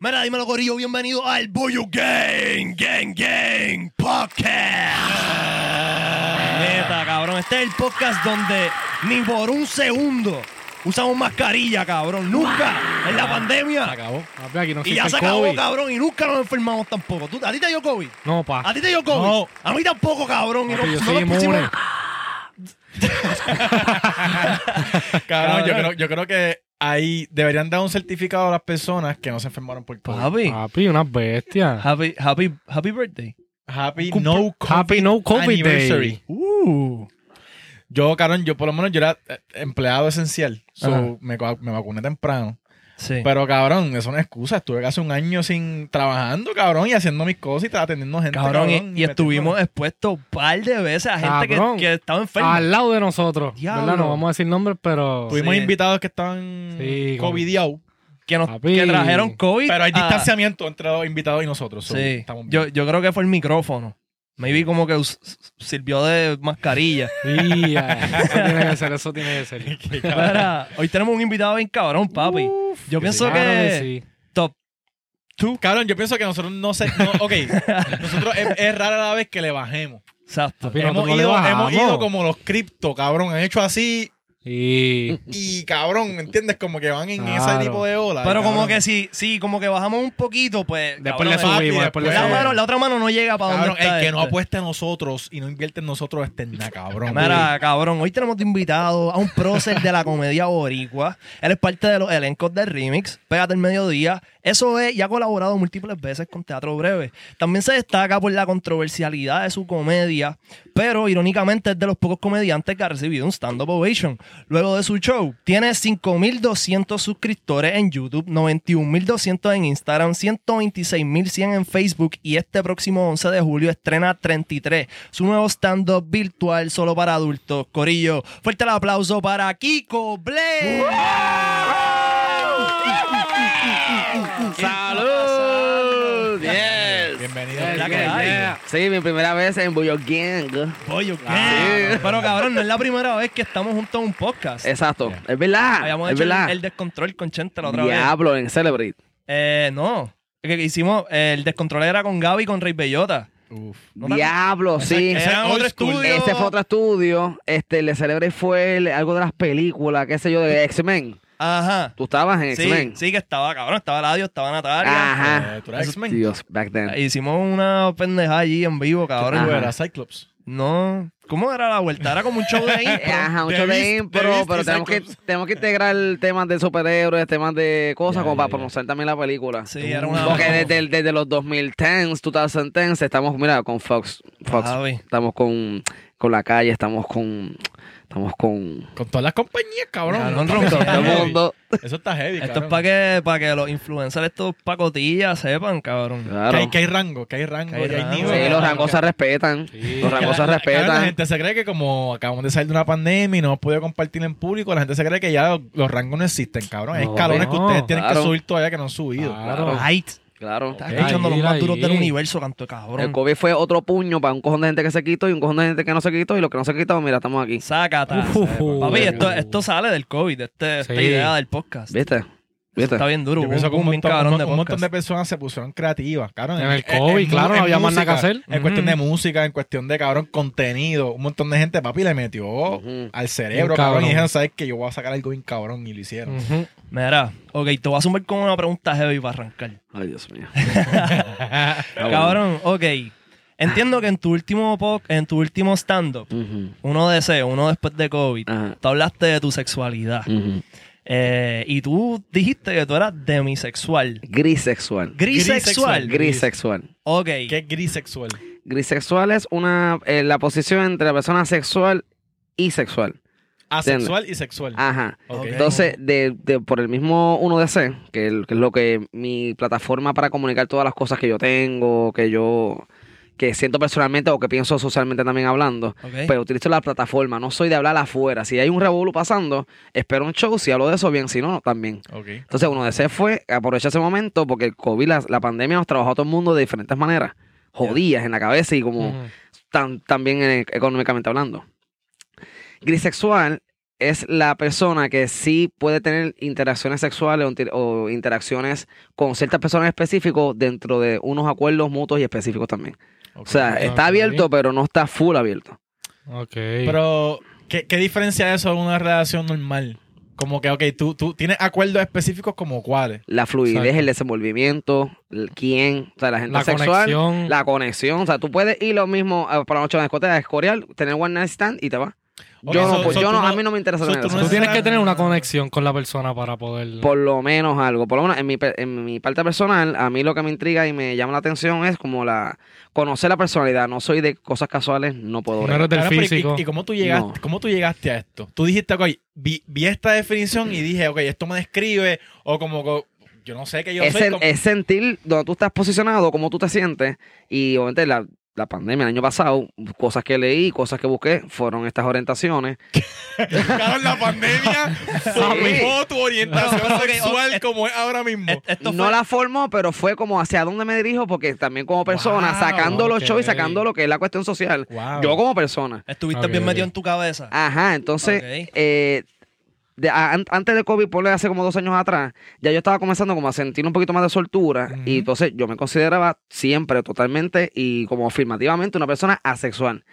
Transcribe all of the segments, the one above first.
Mira, dímelo, Corillo, bienvenido al Boyo Gang, Gang, Gang Podcast. Neta, cabrón, este es el podcast donde ni por un segundo usamos mascarilla, cabrón. Nunca en la Se pandemia. acabó. Papi, aquí no Y ya existe se el acabó, COVID. cabrón, y nunca nos enfermamos tampoco. ¿Tú- ¿A ti te dio COVID? No, pa. ¿A ti te dio COVID? No. A mí tampoco, cabrón. Y no, Papi, yo no soy nos pusimos- inmune. Cabrón, yo creo, yo creo que ahí deberían dar un certificado a las personas que no se enfermaron por COVID. Papi, Papi, una bestia. happy, happy, happy birthday. Happy Cum- no COVID Happy no COVID anniversary. day. Uh. Yo, cabrón, yo por lo menos yo era eh, empleado esencial. So, Ajá. me, va- me vacuné temprano. Sí. Pero, cabrón, eso no es excusa. Estuve casi un año sin trabajando, cabrón, y haciendo mis cosas y estaba atendiendo gente. Cabrón, y- cabrón, y, estuvimos expuestos un par de veces a gente que, Cabrón. que estaba enferma. Al lado de nosotros. Diablo. ¿Verdad? No vamos a decir nombres, pero. Tuvimos Sí. invitados que estaban Sí, covidiados, que, nos, que trajeron COVID. pero hay a- distanciamiento entre los invitados y nosotros. so, Sí. Yo, yo creo que fue el micrófono. Maybe como que sirvió de mascarilla. Sí, eh, eso tiene que ser, eso tiene que ser. Mira, hoy tenemos un invitado bien cabrón, papi. yo pienso Claro que, sí. top two. Cabrón, yo pienso que nosotros no sé. no, ok, nosotros es, es rara la vez que le bajemos. Exacto. Papi, Hemos ido, hemos ido como los cripto, cabrón. Han hecho así Sí. y, cabrón, ¿me entiendes? Como que van en ese tipo de ola. Pero como que sí, sí, como que bajamos un poquito, pues. Después cabrón, le subimos, después le la, subimos. mano- la otra mano no llega para Cabrón, donde está el que no este. apuesta en nosotros y no invierte en nosotros está en nada, cabrón. Mira, cabrón, hoy tenemos de invitado a un prócer de la comedia boricua. Él es parte de los elencos del remix, Pégate el Mediodía. Eso es, y ha colaborado múltiples veces con Teatro Breve. También se destaca por la controversialidad de su comedia, pero irónicamente es de los pocos comediantes que ha recibido un stand-up ovation. Luego de su show, tiene 5.200 suscriptores en YouTube, 91.200 en Instagram, 126.100 en Facebook y este próximo 11 de julio estrena 33, su nuevo stand-up virtual solo para adultos. Corillo, fuerte el aplauso para Kiko Blake. Que Yeah, hay. yeah. Sí, mi primera vez en Buyo Gang. Pollo, ¿qué? Pero cabrón, no es la primera vez que estamos juntos en un podcast. Exacto. Es verdad. Habíamos es hecho el, verdad. el descontrol con Chente la otra vez. Diablo, en Celebrate. Eh, no. Que hicimos, eh, el descontrol era con Gaby y con Rey Bellota. Uf. ¿No Diablo, sí. Ese otro estudio. Ese fue otro estudio. Este, el de Celebrate fue el- algo de las películas, qué sé yo, de X-Men. Ajá. Tú estabas en Sí, X-Men. sí que estaba, cabrón. Estaba Ladio, estaba Natalia. Ajá. Eh, ¿Tú eres X-Men? Dios, back then. Hicimos una pendeja allí en vivo, cabrón. ¿Tú eras Cyclops? No. ¿Cómo era la vuelta? Era como un show de impro. Ajá, mucho The de impro, pero tenemos que, tenemos que integrar temas de superhéroes, temas de cosas como para conocer también la película. Sí, era una. Porque desde, el- desde los 2010, 2010, estamos, mira, con Fox. Fox Javi. estamos con, con la calle, estamos con. Estamos con. Con todas las compañías, cabrón. Cabrón, Eso ronco, está Todo el heavy. mundo. Eso está heavy, Esto es cabrón. para que, para que los influencers, estos pacotillas, sepan, cabrón. Claro. Que hay, que hay rango, que hay rango, Que hay rango. nivel. Sí, los rangos se respetan. Sí. Los rangos se La- la- cabrón, La respetan. gente se cree que como acabamos de salir de una pandemia y no hemos podido compartir en público, la gente se cree que ya los, los rangos no existen, cabrón. Hay No, escalones que no, ustedes tienen claro. que subir todavía que no han subido. Claro. Right. Claro. Estás Ey, escuchando los más duros ahí. del universo, canto de cabrón. El COVID fue otro puño para un cojón de gente que se quitó y un cojón de gente que no se quitó. Y los que no se quitó, mira, estamos aquí. Sácata. Uf, Papi, esto, esto sale del COVID, este, esta idea del podcast. ¿Viste? ¿Viste? Está bien duro. Yo pienso un que montón, cabrón un, de un montón podcast. de personas se pusieron creativas, cabrón. En el COVID, claro, no había más nada que hacer. En cuestión de música, en cuestión de, cabrón, contenido. Un montón de gente, papi, le metió al cerebro, Bien cabrón. cabrón. Y dijeron, ¿sabes qué? Yo voy a sacar algo bien cabrón. Y lo hicieron. Ujú. Mira, ok, te voy a sumar con una pregunta heavy para arrancar. Ay, Dios mío. Cabrón, ok. Entiendo que en tu último po- en tu último stand-up, uno deseo, uno después de COVID, tú hablaste de tu sexualidad. Eh, y tú dijiste que tú eras demisexual. Grisexual. Grisexual. Grisexual. Ok. ¿Qué es gris sexual? Grisexual es una eh, la posición entre la persona sexual y sexual. Asexual y sexual. Ajá. Ok. Entonces, de, de- por el mismo 1DC, que, el- que es lo que mi plataforma para comunicar todas las cosas que yo tengo, que yo que siento personalmente o que pienso socialmente también hablando, pero utilizo la plataforma, no soy de hablar afuera. Si hay un revolú pasando, espero un show, si hablo de eso bien, si no, también. Entonces, uno DC fue aprovechar ese momento porque el COVID, la, la pandemia nos trabajó a todo el mundo de diferentes maneras. Jodidas en la cabeza y como tan, también eh, económicamente hablando. Grisexual es la persona que sí puede tener interacciones sexuales o, inter- o interacciones con ciertas personas específicos dentro de unos acuerdos mutuos y específicos también. O sea, está abierto, pero no está full abierto. Ok. Pero, ¿qué, qué diferencia eso de una relación normal? Como que, ok, tú, tú tienes acuerdos específicos como cuáles. La fluidez, Exacto. el desenvolvimiento, el quién, o sea, la gente la sexual, conexión. la conexión. O sea, tú puedes ir lo mismo eh, por la noche a la discoteca, escorial, tener one night stand y te vas. Yo no, pues, so yo tú no, no- a mí no me interesa so tener tú eso. Tú tienes que tener una conexión con la persona para poder. Por lo menos algo. Por lo menos en mi, en mi parte personal, a mí lo que me intriga y me llama la atención es como la conocer la personalidad. No soy de cosas casuales, no puedo. No eres del Claro, pero ¿y- físico. ¿Y, cómo, tú llegaste, No. cómo tú llegaste a esto? Tú dijiste, ok, vi, vi esta definición y dije, ok, esto me describe, o como, que yo no sé que yo es, soy sen- como- es sentir donde tú estás posicionado, cómo tú te sientes. Y obviamente la, la pandemia el año pasado, cosas que leí, cosas que busqué, fueron estas orientaciones. Cabrón, la pandemia formó tu orientación ok, sexual como es ahora mismo. Et- Esto no fue- la formó, pero fue como hacia dónde me dirijo, porque también como persona, Wow, sacando los shows y sacando lo que es la cuestión social. Wow. Yo como persona. Estuviste Ok, bien metido en tu cabeza. Ajá, entonces, eh, de- a- an- antes de COVID, por hace como dos años atrás, ya yo estaba comenzando como a sentir un poquito más de soltura y entonces yo me consideraba siempre, totalmente y como afirmativamente una persona asexual.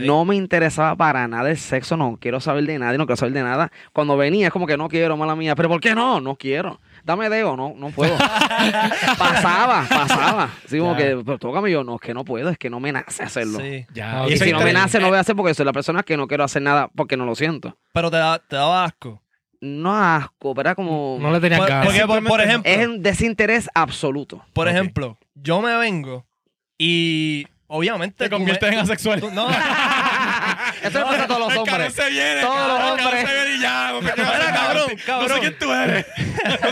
No me interesaba para nada el sexo, no quiero saber de nadie, no quiero saber de nada. Cuando venía es como que no quiero, mala mía, pero ¿por qué no? No quiero. Dame dedo, no, no puedo. pasaba, pasaba. Sí, como Ya. que, pero tócame yo, no, es que no puedo, es que no me nace hacerlo. Sí. Ya. Y Eso si no me nace, no voy a hacer porque soy la persona que no quiero hacer nada porque no lo siento. Pero te, da, te daba asco. No asco, era como... No le tenías Por- ganas. porque, por, por ejemplo, Es un desinterés absoluto. por ejemplo, yo me vengo y obviamente... Te conviertes me- en asexual. tú- no, Eso le pasa a todos los El hombres. cabrón se viene. Todos los cabrón, el cabrón hombres. se viene y ya. Mira, sin nada. cabrón, No sé cabrón. quién tú eres.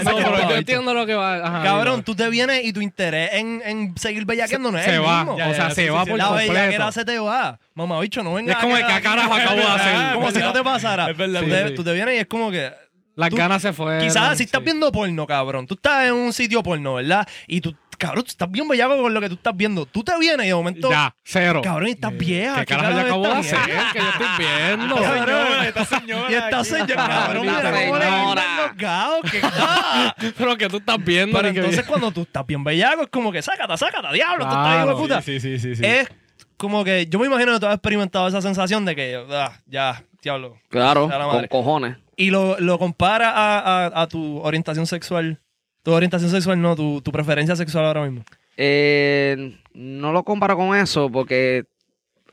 No, pero yo entiendo lo que va. Ajá, cabrón, tú te vienes y tu interés en, en seguir bellaqueando no es se el va. mismo. Ya, o sea, ya, se sí, va sí, por la completo. bellaquera se te va. Mamá, bicho, no venga Es como a que, quedar ¿qué aquí. carajo acabo de hacer? Como si no te pasara. Es verdad, tú, te, verdad. tú te vienes y es como que... Las tú- ganas se fueron. Quizás si estás sí. viendo porno, cabrón. Tú estás en un sitio porno, ¿verdad? Y tú, cabrón, tú estás bien bellaco con lo que tú estás viendo. Tú te vienes y de momento... Ya, cero. Cabrón, y estás vieja. ¿Qué carajo yo acabo de hacer? Que yo estoy viendo. Señora, esta señora. Y esta señora, cabrón, mira cómo le que. Pero que tú estás viendo. Pero entonces cuando tú estás bien bellaco, es como que sácata, sácata, diablo, tú estás hijo de puta. Sí, sí, sí, sí. Es como que yo me imagino que tú has experimentado esa sensación de que, ah, ya, diablo. Claro, con cojones. Y lo, lo compara a, a- a tu orientación sexual. Tu orientación sexual, no, tu, tu preferencia sexual ahora mismo. Eh, no lo comparo con eso porque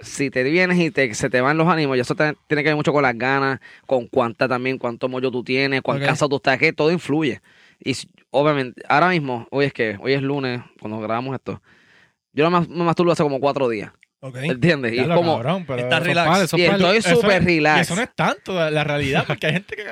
si te vienes y te, se te van los ánimos, y eso te- tiene que ver mucho con las ganas, con cuánta también, cuánto mollo tú tienes, cuán Ok. cansado tú estás, que todo influye. Y obviamente, ahora mismo, hoy es que, hoy es lunes, cuando grabamos esto, yo me, me masturbo hace como cuatro días, Ok. ¿entiendes? Y es como, cabrón, pero Está relax. Y estoy súper es- y relax. Eso no es tanto la, la realidad, porque hay gente que.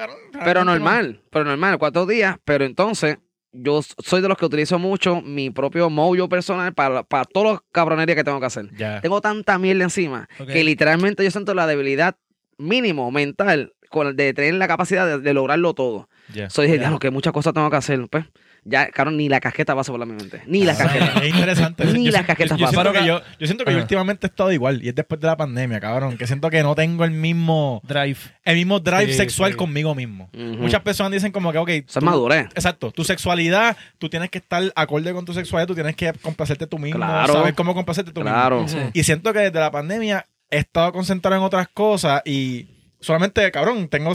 Pero no- normal, pero normal, cuatro días, pero entonces yo soy de los que utilizo mucho mi propio mojo personal para, para todas las cabronerías que tengo que hacer. Tengo tanta mierda encima que literalmente yo siento la debilidad mínimo mental con, de tener la capacidad de, de lograrlo todo. Ya. Soy dije, diablo, que muchas cosas tengo que hacer. Pues, ya, cabrón, ni la casqueta pasa por la mi mente. Ni la casqueta. Es interesante. Ni Yo las casquetas yo, yo siento que yo, yo siento que yo últimamente he estado igual. Y es después de la pandemia, cabrón. Que siento que no tengo el mismo, Drive. el mismo drive Sí, sexual sí. conmigo mismo. Muchas personas dicen como que, ok. Tú- madurez. Exacto. Tu sexualidad, tú tienes que estar acorde con tu sexualidad, tú tienes que complacerte tú mismo, Claro. saber cómo complacerte tú Claro. mismo. Sí. Y siento que desde la pandemia he estado concentrado en otras cosas y solamente, cabrón, tengo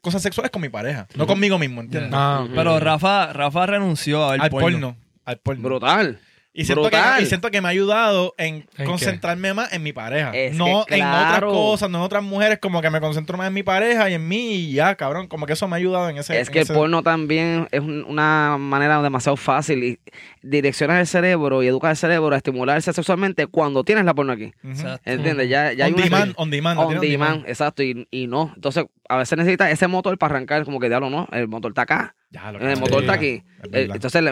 cosas sexuales con mi pareja, no conmigo mismo, ¿entiendes? Ah. Pero Rafa, Rafa renunció a ver al porno. porno. Al porno. Brutal. Y siento, que, y siento que me ha ayudado en, qué? concentrarme más en mi pareja. Es no que en otras cosas, no en otras mujeres, como que me concentro más en mi pareja y en mí y ya, cabrón. Como que eso me ha ayudado en ese Es en que el porno también es un- una manera demasiado fácil y direccionas el cerebro y educas el cerebro a estimularse sexualmente cuando tienes la porno aquí. Exacto. ¿Entiendes? Ya, ya hay on, una- demand, on demand, On demand, exacto, y, y no. Entonces, a veces necesitas ese motor para arrancar, como que diablo, no, el motor está acá, Ya, lo el motor está es aquí. Eh, Entonces,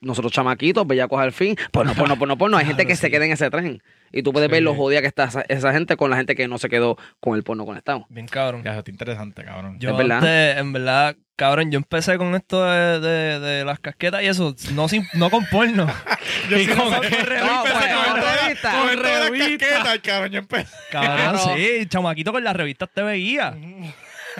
nosotros chamaquitos, bellacos al fin, pues no, pues no, pues no, pues no. Hay gente que se queda en ese tren. Y tú puedes ver lo jodida que está esa, esa gente con la gente que no se quedó con el porno conectado. Bien cabrón. Ya, está interesante, cabrón. Yo Es verdad. antes, en verdad, cabrón, yo empecé con esto de, de- de las casquetas y eso, no, sin, no con porno. Yo Y sí con- con yo revista, empecé con con todas- revista. con Con todas las revista. casquetas, cabrón. Yo empecé. Cabrón, sí, chamaquito con las revistas te veía.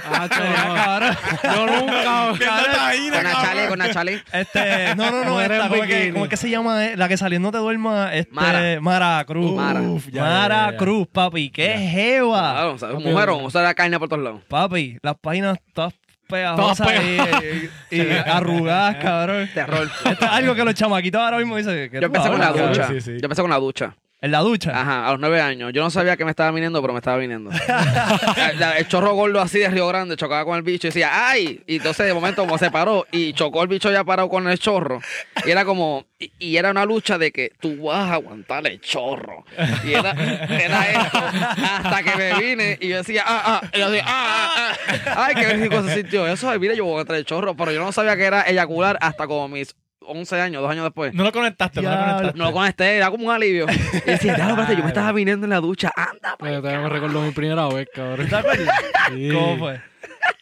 Ah, cabrón. Yo nunca. Con Nachali, con Nachali. Este, no, no, no, esta, ¿cómo, es que, bikini. cómo es que se llama? eh? La que salió No Te Duermas, este, Mara. Mara, Cruz. Mara. Ya, ya, ya. Cruz, papi, qué jeva. Claro, ¿sabes? Mujerón, o sea, la carne por todos lados. Papi, las páginas todas pegajosas Todas y, y- y arrugadas, cabrón. Terror. Esto es algo que los chamaquitos ahora mismo dicen. que Yo empecé con la ducha. Sí, sí. Yo empecé con la ducha. En la ducha. Ajá, a los nueve años. Yo no sabía que me estaba viniendo, pero me estaba viniendo. el, chorro gordo así de Río Grande chocaba con el bicho y decía, ¡ay! Y entonces de momento como se paró y chocó el bicho ya parado con el chorro. Y era como, y, era una lucha de que tú vas a aguantar el chorro. Y era, era esto. Hasta que me vine y yo decía, ¡ah, ah! Y yo decía, ¡ah, ah, ah! ¡Ay, qué rico se sintió! Eso de mira, yo voy a aguantar el chorro. Pero yo no sabía que era eyacular hasta como mis 11 años, dos años después. No lo conectaste, no lo conectaste. No lo conecté, era como un alivio. Y decía, ya, espérate, yo me estaba viniendo en la ducha. Anda, Yo todavía me recuerdo mi primera vez, cabrón. ¿Te acuerdas? Sí. ¿Cómo fue?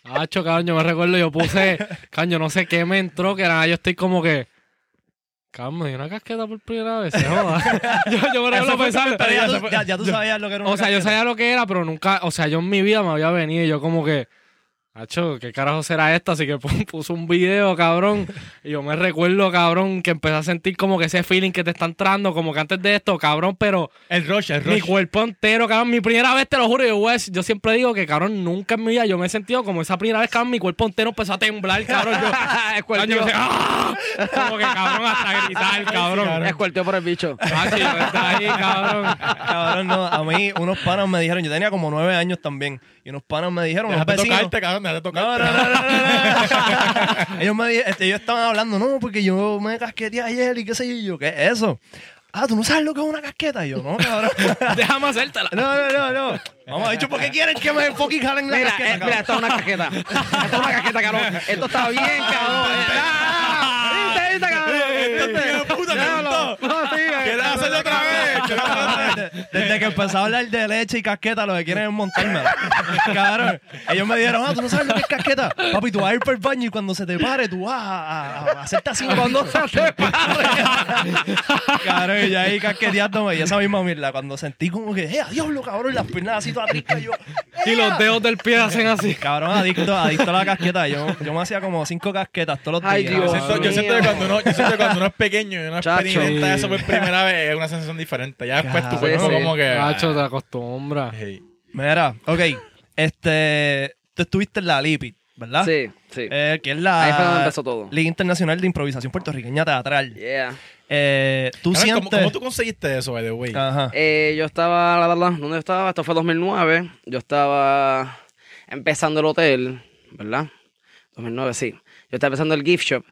Hacho, cabrón, yo me recuerdo, yo puse, caño, no sé qué me entró, que nada, yo estoy como que, cabrón, me dio una casqueta por primera vez, se joda. yo, yo me recuerdo pensando, pero ya, tú, ya, ya tú sabías lo que era una o sea, yo casqueta. sabía lo que era, pero nunca, o sea, yo en mi vida me había venido y yo como que, Hacho, ¿qué carajo será esto? Así que pu- puso un video, cabrón. Y yo me recuerdo, cabrón, que empecé a sentir como que ese feeling que te está entrando, como que antes de esto, cabrón, pero El rush, el mi rush. cuerpo entero, cabrón. Mi primera vez, te lo juro, yo, decir- yo siempre digo que, cabrón, nunca en mi vida yo me he sentido como esa primera vez, cabrón, mi cuerpo entero empezó a temblar, cabrón. Yo, cabrón, yo decía, ¡ah! Como que, cabrón, hasta gritar, cabrón. Escuerteó por el bicho. Ah, sí, estaba ahí, cabrón. Cabrón, no. A mí, unos panas me dijeron, yo tenía como nueve años también. Y unos panas me dijeron, Déjate vecinos. tocarte, cabrón, déjate tocarte. No, no, no, no, no, no. ellos, me, este, ellos estaban hablando, no, porque yo me casqueteé ayer y qué sé yo. Y yo, ¿qué es eso? Ah, ¿tú no sabes lo que es una casqueta? Y yo, no, cabrón. Déjame hacértela. No, no, no, no. Vamos, dicho, ¿por qué quieren que me fucking jalen la Mira, casqueta, eh, mira, esto es una casqueta. Esto es una casqueta, cabrón. Esto está bien, cabrón. Ah, ¿Viste, viste, cabrón? No, sí, eh. ¿Quieres hacerlo otra vez? ¿Quieres hacerlo otra vez? Desde, que empezó a hablar de leche y casqueta, lo que quieren es montarme. Cabrón, ellos me dijeron, ah, tú no sabes lo que es casqueta. Papi, tú vas a ir por el baño y cuando se te pare, tú vas a, a- a hacerte así. Cuando se te pare. Cabrón, y ya ahí casqueteándome. Y esa misma mierda, cuando sentí como que, eh, diablo, cabrón, y las piernas así todas tristes, yo, Y los dedos del pie hacen así. cabrón, adicto, adicto a la casqueta. Yo, yo me hacía como cinco casquetas todos los Ay, días. Yo Dios. siento, yo siento que cuando uno, yo siento que cuando uno es pequeño y uno Chacho. experimenta eso por primera vez es una sensación diferente. Ya después tu cuerpo sí. como que... Hacho, te acostumbras. Hey. Mira, ok, este, tú estuviste en la LIPI, ¿verdad? Sí, sí. Eh, que es la Ahí fue donde empezó todo. Liga Internacional de Improvisación Puertorriqueña Teatral. Yeah. Eh, tú Cabrón, sientes... ¿cómo, ¿Cómo tú conseguiste eso, by the way? Ajá. Eh, yo estaba, la verdad, ¿dónde estaba? Esto fue 2009. Yo estaba empezando el hotel, ¿verdad? 2009, sí. Yo estaba empezando el gift shop.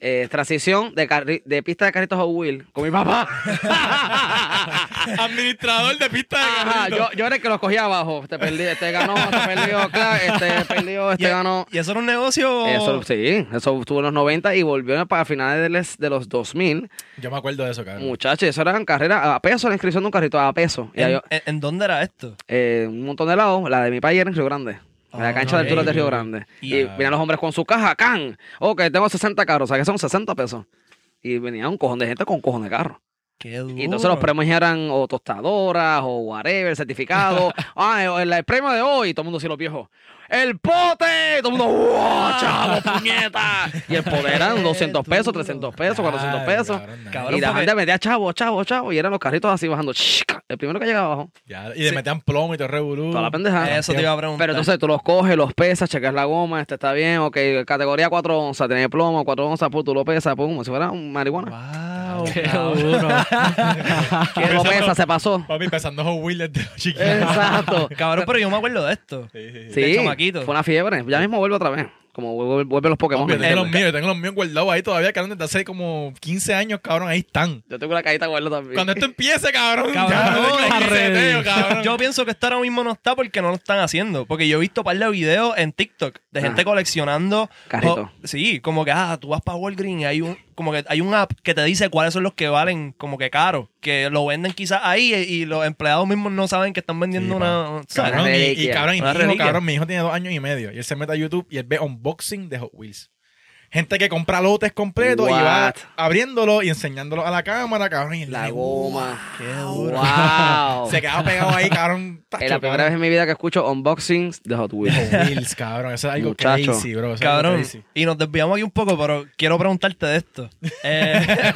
Eh, transición de, carri- de pista de carritos Hot Wheels con mi papá. Administrador de pista de Ajá, carrito. yo, yo era el que los cogía abajo. Este perdió, este ganó, este perdió, claro, este perdió, este ¿Y, ganó. y eso era un negocio... Eso, sí, eso estuvo en los 90 y volvió para finales de los, de los 2000. Yo me acuerdo de eso, cabrón. Muchachos, eso eran carreras a peso, la inscripción de un carrito a peso. Y ¿En, ahí yo- en- en dónde era esto? eh, un montón de lados. La de mi país era en Río Grande. En la Ah, cancha del ok. Tour de Río Grande. Y- Y venían los hombres con su caja, can. Ok, tengo 60 carros, o sea que son 60 pesos. Y venía un cojón de gente con un cojón de carro. Qué duro. Y entonces los premios eran o tostadoras o whatever, certificado. ah, el, el premio de hoy, todo el mundo sí lo viejo. ¡El pote! Todo el mundo, ¡wow, chavo, puñeta! Y el poder eran 200 pesos, 300 pesos, 400 Ay, pesos. cabrón, nice. Cabrón, Y la gente metía chavo, chavo, chavo. Y eran los carritos así bajando. El primero que llegaba abajo. Ya, y le metían plomo y te revolú. Toda la pendejada. Eso te iba a preguntar. Pero entonces tú los coges, los pesas, checas la goma, este está bien, ok, categoría 4 onzas, tiene plomo, 4 onzas, pues tú lo pesas, pum, como si fuera un marihuana. Wow, Qué cabrón. duro. Lo pesa, se pasó. Papi, pesando Hot Wheels desde chiquito. Exacto. Cabrón, pero yo me acuerdo de esto. Sí, sí, sí. Sí, de chamaquito. fue una fiebre. Ya mismo vuelve otra vez. Como vuelve, vuelve los Pokémon. Yo tengo los míos, yo tengo los míos guardados ahí todavía, cabrón, desde hace como 15 años, cabrón, ahí están. Yo tengo una cajita guarda también. Cuando esto empiece, cabrón, Cabrón, ya, no, cabrón. Yo pienso que esto ahora mismo no está porque no lo están haciendo. Porque yo he visto un par de videos en TikTok de gente Ah. coleccionando. Carrito. Oh, sí, como que, ah, tú vas para Walgreens y hay un, como que hay un app que te dice cuáles son los que valen como que caro. Que lo venden quizás ahí y, los empleados mismos no saben que están vendiendo Sí, una. Cabrón, y, y reliquia. cabrón, y mi Una hijo, cabrón, mi hijo tiene dos años y medio. Y él se mete a YouTube y él ve unboxing de Hot Wheels. Gente que compra lotes completos y va abriéndolo y enseñándolo a la cámara, cabrón. Y La goma. Qué duro. Wow. Se queda pegado ahí, cabrón. Tacho, Es la primera vez en mi vida que escucho unboxings de Hot Wheels. cabrón. Wheels, cabrón. Eso es algo Muchacho. crazy, bro. Eso es algo Cabrón, crazy. y nos desviamos aquí un poco, pero quiero preguntarte de esto. Eh,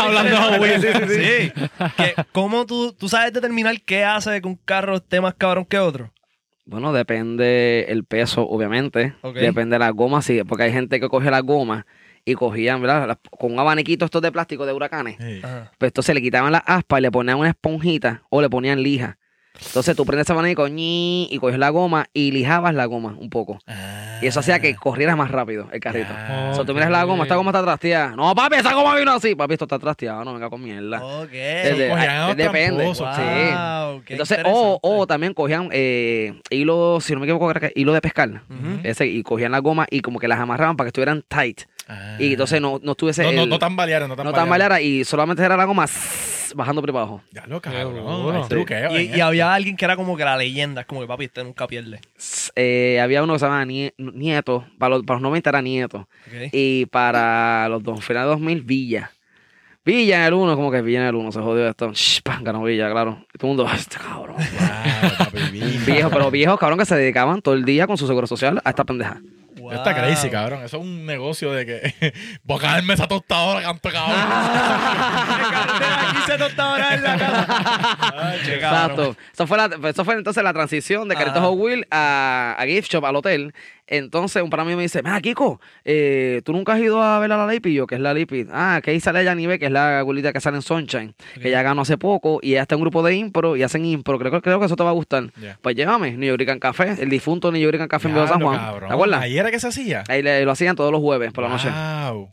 Hablando de Hot Wheels. sí, que ¿Cómo tú, tú sabes determinar qué hace que un carro esté más cabrón que otro? Bueno, depende el peso, obviamente. Depende de la goma, sí. Porque hay gente que coge la goma y cogían, ¿verdad? Las- Con un abaniquito estos de plástico de huracanes. Sí. Ajá. Pues entonces le quitaban las aspas y le ponían una esponjita o le ponían lija. Entonces tú prendes ese abanico ñi, y coges la goma y lijabas la goma un poco. Y eso hacía que corriera más rápido el carrito. Ah, O sea, tú miras la goma, esta goma está trasteada. No, papi, esa goma vino así. Papi, esto está trasteado. No, venga con mierda. Ok. Desde- ah, a depende. Sí. Entonces, o, o también cogían eh, hilo, si no me equivoco, hilo de pescar. Ese, y cogían la goma y como que las amarraban para que estuvieran tight. Ah. Y entonces no, no estuviese. No, no, no tan balearon, no tan no y solamente era la goma bajando por abajo. Ya lo Qué cabrón. Y, había alguien que era como que la leyenda, es como que papi, este nunca pierde. Eh, había uno que se llamaba Nie- Nieto. Para los, para los 90 era Nieto. Y para los dos, finales de 2000, Villa. Villa en el 1, como que Villa en el 1, se jodió esto. Shh, pam, ganó Villa, claro. Y todo el mundo, "Ay, este cabrón. Wow, papi, bien. Viejos, pero viejos, cabrón, que se dedicaban todo el día con su seguro social a esta pendeja. Wow. Está crazy, cabrón. Eso es un negocio de que voy a caerme esa tostadora, canto cabrón. Aquí se tostaba en la casa. Cabrón. Exacto. Eso fue, la- eso fue entonces la transición de Carritos. Hot Wheels a, a Gift Shop, al hotel. Entonces, un pana mío me dice, mira, Kiko, eh, ¿tú nunca has ido a ver a la Lipi? Yo, que es la Lipi. Ah, que ahí sale ella Nive, que es la gulita que sale en Sunshine, que ya ganó hace poco, y ella está en un grupo de impro, y hacen impro. Creo, creo que eso te va a gustar. Pues llévame, New York Café, el difunto New York Café en Viejo San Juan. cabrón. ¿Te acuerdas? Ahí era que se hacía. Ahí le- lo hacían todos los jueves por la noche.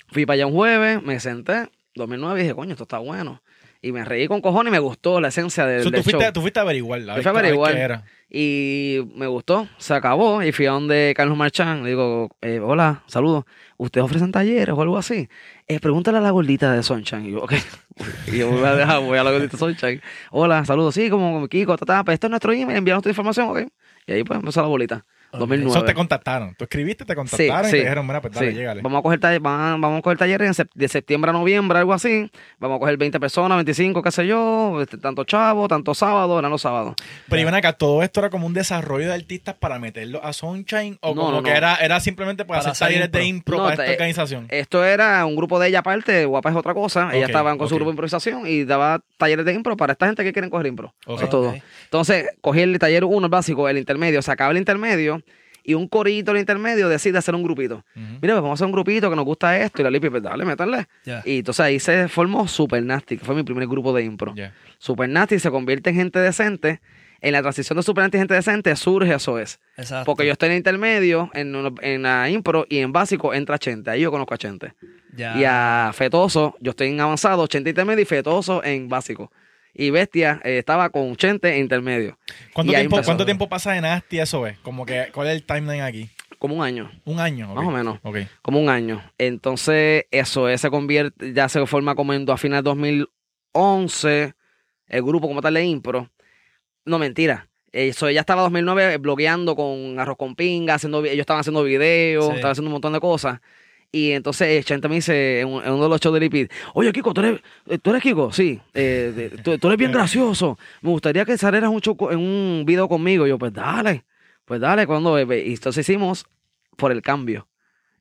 Fui para allá un jueves, me senté, 2009, y dije, coño, esto está bueno. Y me reí con cojones y me gustó la esencia del, So, del tú, fuiste, show. tú fuiste a averiguar. a fui a a ver averiguar. qué era. Y me gustó, se acabó. Y fui a donde Carlos Marchán. Le digo, eh, hola, saludos. ¿Ustedes ofrecen talleres o algo así? Eh, pregúntale a la gordita de Sunshine. Y yo, ok. Y yo voy a, dejar, voy a la gordita de Sunshine. Hola, saludos. Sí, como Kiko, ta, ta, pues este es nuestro email, enviaron tu información, ok. Y ahí pues empezó la bolita. 2009. Eso te contactaron. Tú escribiste, te contactaron y sí. te dijeron, mira, pues dale, Sí. llégale. Vamos a coger taller- vamos a coger talleres en sep- de septiembre a noviembre, algo así. Vamos a coger 20 personas, 25, qué sé yo, este, tanto chavo, tanto sábado, eran los sábados. Pero iban acá, todo esto era como un desarrollo de artistas para meterlo a Sunshine o No, como no, que no. Era, era simplemente para, Para hacer talleres de impro No, para esta organización. Esto era un grupo de ella aparte, Guapa es otra cosa. Ok, Ella estaba con su grupo de improvisación y daba talleres de impro para esta gente que quieren coger impro. Ok. Eso es todo. Entonces, cogí el taller uno, el básico, el intermedio, se acaba el intermedio y un corito del intermedio decide hacer un grupito. Ujú. Mira, pues vamos a hacer un grupito que nos gusta esto y la Lipi, pues dale, métanle. Y entonces ahí se formó Super Nasty, que fue mi primer grupo de impro. Super Nasty se convierte en gente decente. En la transición de Super Nasty y gente decente surge eso es. Exacto. Porque yo estoy en intermedio, en, en la impro y en básico entra Chente. Ahí yo conozco a Chente. Y a Fetoso, yo estoy en avanzado, Chente intermedio y Fetoso en básico. Y Bestia eh, estaba con Chente en intermedio. ¿Cuánto, tiempo, empezó. ¿Cuánto tiempo pasa de Nasty eso es? Como que, ¿cuál es el timeline aquí? Como un año, Un año. ok. más o menos. Como un año. Entonces, eso eh, se convierte, ya se forma como en, a finales de 2011, el grupo como tal de impro. No, mentira. Eso, ya estaba 2009 blogueando con Arroz con Pinga, haciendo, ellos estaban haciendo videos, Sí. estaban haciendo un montón de cosas. Y entonces Chente me dice en, un- en uno de los shows de Lipid, oye Kiko, ¿tú eres, eh, ¿tú eres Kiko? Sí, eh, tú, tú eres bien gracioso. Me gustaría que salieras un show en un video conmigo. Y yo, pues dale, pues dale, cuando... Y entonces hicimos por el cambio.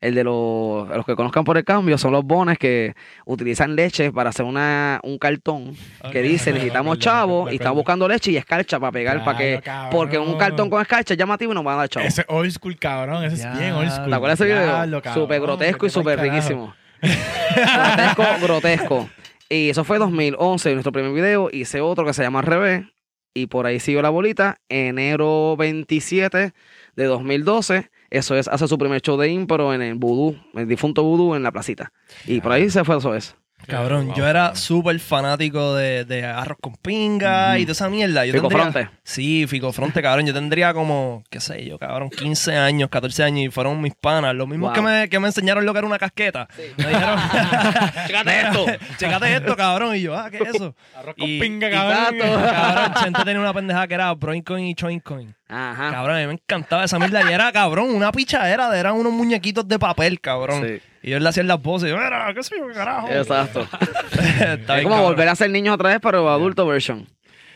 El de los, los que conozcan por el cambio son los bones que utilizan leche para hacer una, un cartón que dice necesitamos me y están buscando leche y escarcha para pegar, para que, porque un cartón con escarcha es llamativo y nos van a dar chavos. Ese es old school, cabrón. Ese Ya. es bien old school. ¿Te acuerdas de ese video? Súper grotesco y súper riquísimo. grotesco, grotesco. Y eso fue 2011, nuestro primer video. Hice otro que se llama Al Revés. Y por ahí siguió la bolita. Enero 27 de 2012. Eso es, hace su primer show de impro en el Voodoo, el difunto Voodoo en la placita. Y por ahí se fue eso es. Cabrón, Wow, yo era cabrón. súper fanático de, de arroz con pinga y toda esa mierda. Yo Fico tendría- Fronte. Sí, Fico Fronte, cabrón. Yo tendría como, qué sé yo, cabrón, 15 años, 14 años y fueron mis panas. Los mismos Wow. que, me, que me enseñaron lo que era una casqueta. Me dijeron, Chécate esto. Chécate esto, cabrón. Y yo, ah, ¿qué es eso? Arroz con Y- pinga, y cabrón. Cabrón, Chente tenía una pendejada que era Broincoin y Choincoin. Ajá. Cabrón, a mí me encantaba esa mierda. Y era, cabrón, una pichadera, de- eran unos muñequitos de papel, cabrón. Sí. Y yo le hacía las voces y yo, mira, qué sé yo, qué carajo. Exacto. Está Es bien, como cabrón. volver a ser niños otra vez, pero adulto version.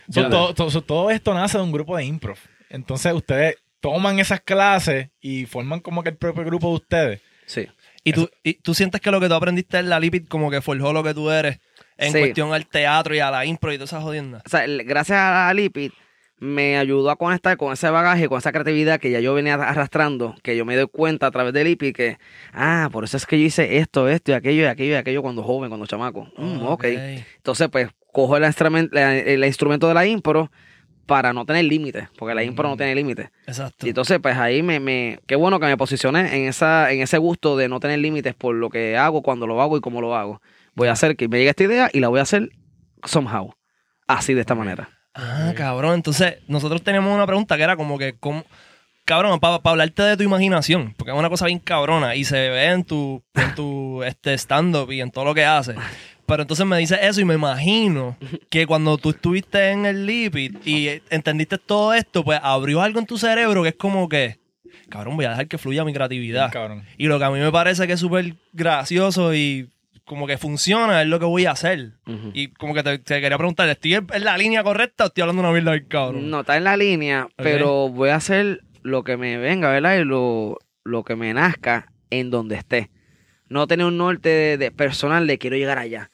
So, todo, todo- so, todo esto nace de un grupo de improv. Entonces ustedes toman esas clases y forman como que el propio grupo de ustedes. Sí. ¿Y tú, y tú sientes que lo que tú aprendiste en la Lipid como que forjó lo que tú eres en Sí. cuestión al teatro y a la impro y todas esas jodiendas? O sea, gracias a Lipid me ayudó a conectar con ese bagaje, con esa creatividad que ya yo venía arrastrando, que yo me doy cuenta a través de Lipid que, ah, por eso es que yo hice esto, esto y aquello y aquello y aquello cuando joven, cuando chamaco. Mm, ok. Entonces, pues, cojo el, instrumen- la- el instrumento de la impro para no tener límites, porque la impro no tiene límites. Exacto. Y entonces, pues ahí me, me, qué bueno que me posicioné en esa, en ese gusto de no tener límites por lo que hago, cuando lo hago y cómo lo hago. Voy a hacer que me llegue esta idea y la voy a hacer somehow. Así de esta manera. Ah, cabrón. Entonces, nosotros teníamos una pregunta que era como que, ¿cómo? cabrón, para hablarte de tu imaginación, porque es una cosa bien cabrona y se ve en tu, en tu este, stand-up y en todo lo que haces. Pero entonces me dices eso y me imagino que cuando tú estuviste en el Lipid y entendiste todo esto, pues abrió algo en tu cerebro que es como que, cabrón, voy a dejar que fluya mi creatividad. Cabrón. Y lo que a mí me parece que es súper gracioso y como que funciona es lo que voy a hacer. Y como que te, te quería preguntar, ¿estoy en en la línea correcta o estoy hablando una mierda del cabrón? No, está en la línea, pero voy a hacer lo que me venga, ¿verdad? Y lo, lo que me nazca en donde esté. No tener un norte de, de personal de quiero llegar allá.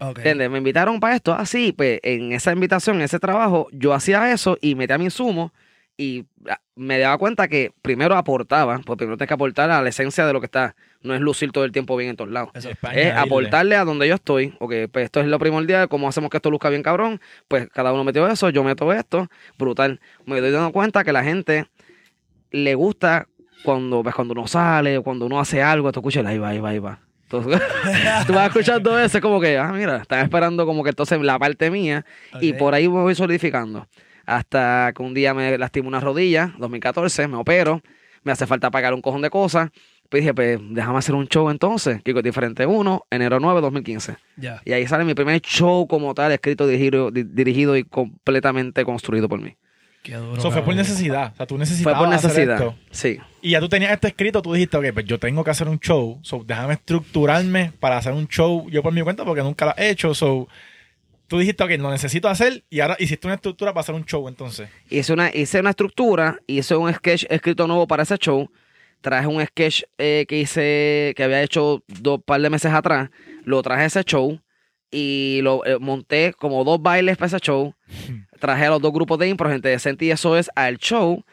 Ok. ¿Entiendes? Me invitaron para esto. Así, pues en esa invitación, en ese trabajo, yo hacía eso y metía mi insumo y ah, me daba cuenta que primero aportaba, porque primero tienes que aportar a la esencia de lo que está. No es lucir todo el tiempo bien en todos lados. Eso. España, Es aportarle a donde yo estoy. Ok, pues esto es lo primordial. ¿Cómo hacemos que esto luzca bien cabrón? Pues cada uno metió eso, yo meto esto. Brutal. Me doy dando cuenta que la gente le gusta cuando, pues, cuando uno sale, cuando uno hace algo, tú escuchas, ahí va, ahí va, ahí va. Entonces, tú vas escuchando eso, es como que, ah, mira, están esperando como que entonces la parte mía y por ahí me voy solidificando. Hasta que un día me lastimo una rodilla, 2014, me opero, me hace falta pagar un cojón de cosas. Pues dije, pues déjame hacer un show entonces, Kiko Diferente 1, enero 9, 2015. Ya. Y ahí sale mi primer show como tal, escrito, dirigido, di- dirigido y completamente construido por mí. Qué duro. Eso fue por necesidad. O sea, tú Fue necesitabas por hacer necesidad. esto. Sí. Y ya tú tenías esto escrito, tú dijiste, ok, pues yo tengo que hacer un show, so déjame estructurarme para hacer un show yo por mi cuenta porque nunca lo he hecho, so tú dijiste, ok, lo necesito hacer y ahora hiciste una estructura para hacer un show entonces. Hice una, hice una estructura, hice un sketch escrito nuevo para ese show. Traje un sketch eh, que hice, que había hecho dos par de meses atrás. Lo traje a ese show y lo eh, monté como dos bailes para ese show. Traje a los dos grupos de impro, gente decente y eso es al show,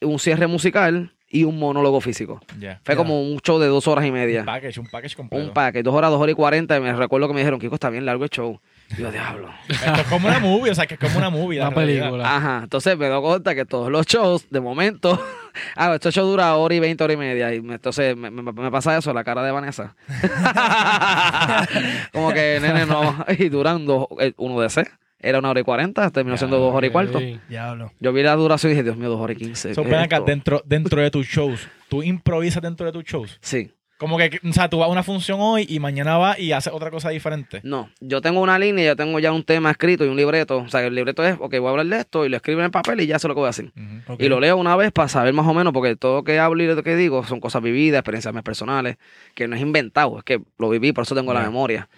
un cierre musical y un monólogo físico. Fue como un show de dos horas y Un media. package, un package completo. Un paquete, dos horas, dos horas y cuarenta. Me recuerdo que me dijeron, Kiko, está bien largo el show. Yo, diablo. Esto es como una movie, o sea, que es como una movie. la Una realidad. película. Ajá, entonces me doy cuenta que todos los shows, de momento, ah, este show dura hora y veinte, hora y media, y entonces me, me- me pasa eso, la cara de Vanessa. Como que, nene, no, y duran dos, eh, uno de C, era una hora y cuarenta, terminó siendo dos horas y cuarto. Diablo. Yo vi la duración y dije, Dios mío, dos horas y quince. So, ¿qué ven es acá, dentro, dentro de tus shows, tú improvisas dentro de tus shows. Sí. Como que, o sea, tú vas a una función hoy y mañana vas y haces otra cosa diferente. No, yo tengo una línea, yo tengo ya un tema escrito y un libreto. O sea, el libreto es, ok, voy a hablar de esto y lo escribo en el papel y ya sé lo que voy a hacer. Y lo leo una vez para saber más o menos, porque todo lo que hablo y lo que digo son cosas vividas, experiencias mías personales, que no es inventado, es que lo viví, por eso tengo la memoria.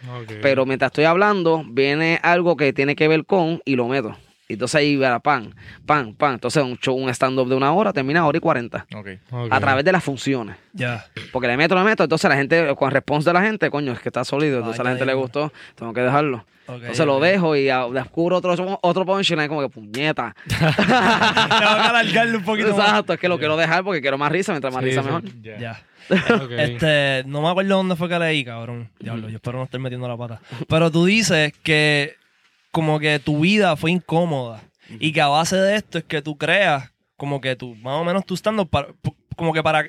Pero mientras estoy hablando, viene algo que tiene que ver con y lo meto. Y entonces ahí va pan, pan, pan. Entonces un show, un stand-up de una hora termina a hora y cuarenta. Ok. Ok. A través de las funciones. Ya. Porque le meto, le meto. Entonces la gente, con response de la gente, coño, es que está sólido. Entonces a la gente le gustó, tengo que dejarlo. Entonces lo dejo y ah, descubro otro, otro punchline como que puñeta. Tengo que alargarle un poquito más. Exacto, es que lo quiero dejar porque quiero más risa, mientras más Sí, risa sí. mejor. Ya. Ya. Ok. Este, no me acuerdo dónde fue que leí, cabrón. Diablo, yo espero no estar metiendo la pata. Pero tú dices que como que tu vida fue incómoda y que a base de esto es que tú creas como que tú, más o menos tú estando para, como que para,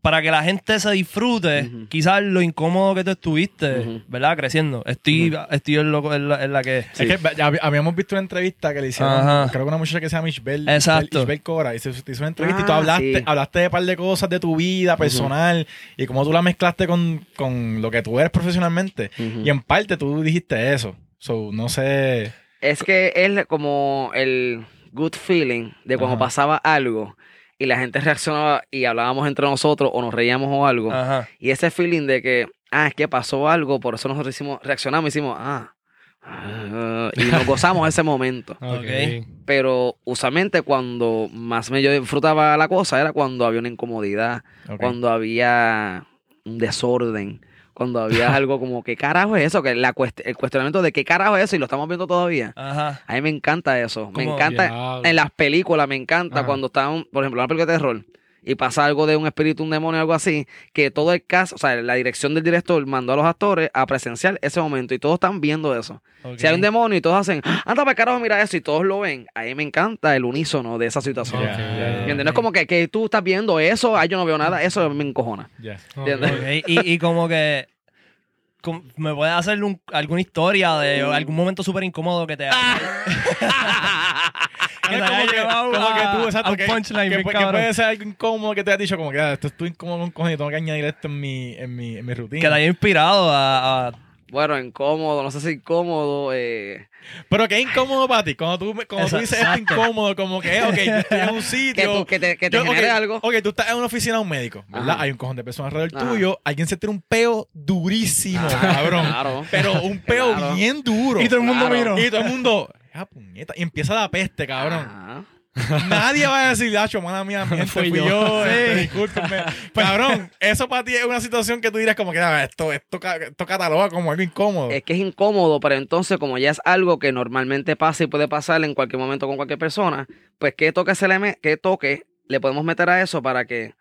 para que la gente se disfrute quizás lo incómodo que tú estuviste. ¿verdad? Creciendo. Estoy, estoy en, lo- en la, en la que... Es que habíamos visto una entrevista que le hicieron, Ajá. creo que una muchacha que se llama Ishbel, Exacto. Ishbel Cora, y se te hizo una entrevista y Ah, tú hablaste, sí. hablaste de un par de cosas de tu vida personal y cómo tú la mezclaste con, con lo que tú eres profesionalmente. Y en parte tú dijiste eso. So, no sé. Es que es como el good feeling de cuando Ajá. pasaba algo y la gente reaccionaba y hablábamos entre nosotros o nos reíamos o algo. Ajá. Y ese feeling de que ah, es que pasó algo, por eso nosotros hicimos, reaccionamos, hicimos, ah, ah, y nos gozamos ese momento. Pero usualmente cuando más me yo disfrutaba la cosa era cuando había una incomodidad, cuando había un desorden, cuando había algo como, ¿qué carajo es eso? Que la cuest- el cuestionamiento de qué carajo es eso y lo estamos viendo todavía. Ajá. A mí me encanta eso. Me encanta en las películas, me encanta Ajá. cuando están, por ejemplo, una película de terror y pasa algo de un espíritu, un demonio, algo así, que todo el caso, o sea, la dirección del director mandó a los actores a presenciar ese momento y todos están viendo eso. Si hay un demonio y todos hacen, anda para carajo, mira eso y todos lo ven, a mí me encanta el unísono de esa situación. Ya. ¿Entiendes? No es como que, que tú estás viendo eso, ay, yo no veo nada, eso me encojona. Ok, Y, y como que me puedes hacer un- alguna historia de algún momento súper incómodo que te haya que te Es haya como que, como tú, exacto, punchline que, que cabrón. puede ser algo incómodo que te has dicho, como que ah, esto estoy incómodo con cojones y tengo que añadir esto en mi, en mi, en mi rutina. que te haya inspirado a, a- Bueno, incómodo, no sé si incómodo, eh, Pero que es incómodo para ti. Cuando tú, cuando tú dices esto incómodo, como que, ok, yo estoy en un que, sitio. tú- que te, que te Yo, genere ok, algo. Ok, tú estás en una oficina de un médico, ¿verdad? Ajá. Hay un cojón de personas alrededor Ajá. tuyo. Alguien se tira un peo durísimo, Ah, cabrón. Claro. Pero un peo Claro. bien duro. y todo el mundo Claro. miró. Y todo el mundo, ah, puñeta. Y empieza la peste, cabrón. Ajá. Nadie va a decir, Lacho, mala mía, mi gente, Fui fui yo". yo. Sí. este, discúlpenme. Cabrón, eso para ti es una situación que tú dirás como que ah, esto, esto, esto cataloga como algo incómodo. Es que es incómodo, pero entonces, como ya es algo que normalmente pasa y puede pasar en cualquier momento con cualquier persona, pues ¿qué toque, se le me- qué toque le podemos meter a eso para que.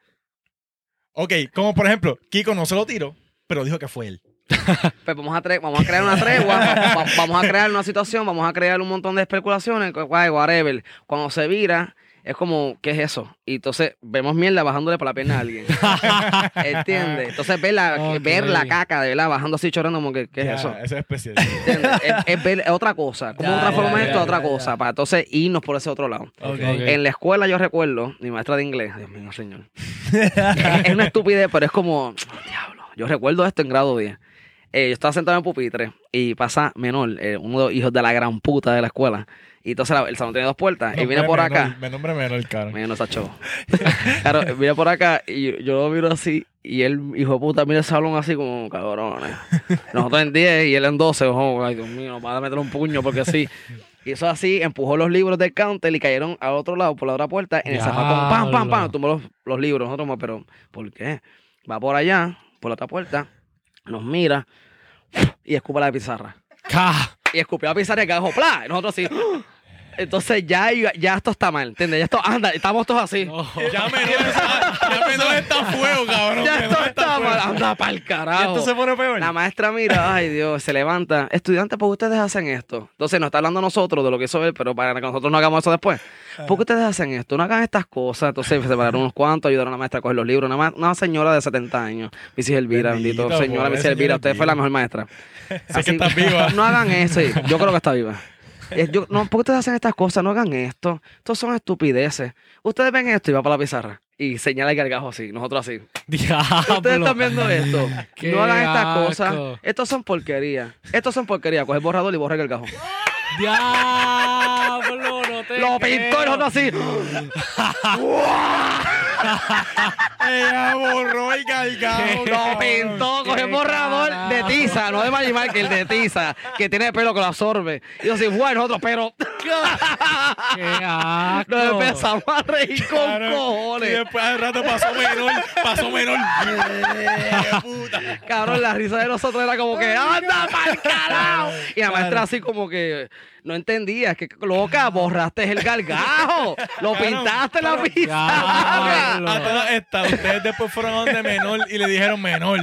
Ok, como por ejemplo, Kiko no se lo tiró, pero dijo que fue él. Pues vamos a, tre- vamos a crear una tregua, va- va- vamos a crear una situación, vamos a crear un montón de especulaciones, whatever. Cuando se vira, es como, ¿qué es eso? Y entonces vemos mierda bajándole por la pierna a alguien. ¿Entiendes? Entonces ver la, ver la caca de verdad bajando así chorando como que, ¿qué Ya, es eso? Eso es especial. ¿Entiendes? es, es ver es otra cosa. ¿Cómo Ya, transformamos ya, esto otra ya, cosa? ya. Para entonces irnos por ese otro lado. En la escuela yo recuerdo, mi maestra de inglés, Dios mío, señor. es, es una estupidez, pero es como, diablo. Yo recuerdo esto en grado 10. Eh, yo estaba sentado en pupitre y pasa menor, eh, uno de los hijos de la gran puta de la escuela. Y entonces la- el salón tiene dos puertas. y viene por menor, acá. Me nombre menor, no está chavo. claro, viene por acá y yo, yo lo miro así. Y él, hijo de puta, mira el salón así como cabrones. Nosotros en 10 y él en 12. Ojo, ay, Dios mío, nos va a meter un puño porque sí. Y eso así, empujó los libros del counter y cayeron al otro lado, por la otra puerta, en el zafacón. ¡Pam, pam, pam! Tumbó los, los libros. Nosotros, pero, ¿por qué? Va por allá, por la otra puerta, nos mira y escupa la pizarra. Ca- Y escupió la pizarra y cagó, ¡plá! Y nosotros así. Entonces ya, ya esto está mal, ¿entiendes? Ya esto, anda, estamos todos así. No. Ya está, ya menor está fuego, cabrón. Ya esto está mal, anda pa'l Y carajo. esto se pone peor. La maestra mira, ay Dios, se levanta. Estudiantes, ¿por qué ustedes hacen esto? Entonces nos está hablando nosotros de lo que hizo él, pero para que nosotros no hagamos eso después. ¿Por qué ustedes hacen esto? No hagan estas cosas. Entonces se pararon unos cuantos, ayudaron a la maestra a coger los libros. Una, ma- una señora de 70 años, Missy Elvira, Bendito, bendito. Señora señora Elvira, usted fue la mejor maestra. Sé que estás viva. No hagan eso. y Yo creo que está viva. Yo- no, ¿Por qué ustedes hacen estas cosas? No hagan esto. Estos son estupideces. Ustedes ven esto y va para la pizarra. Y señala el gargajo así, nosotros así. Diablo. Ustedes están viendo esto. Qué no hagan estas asco. cosas. Estos son porquerías. Estos son porquerías. Coge el borrador y borra el gargajo. Diablo, no te Lo pintó y nosotros así. Ella borró el gargajo. Lo pintó, coge el borrador carajo. de tiza, no de Magimar, que el de tiza, que tiene pelo que lo absorbe. Y yo así, bueno, nosotros, pero Qué asco. nos empezamos a reír con Cabrón. Y cojones. después al rato pasó menor, pasó menor. ¡Qué puta! Cabrón, la risa de nosotros era como que ¡anda pa'l carajo! Y la maestra así como que no entendía, es que loca, borraste el gargajo, lo pintaste en la pizarra. A todas estas, ustedes después fueron a donde menor y le dijeron menor.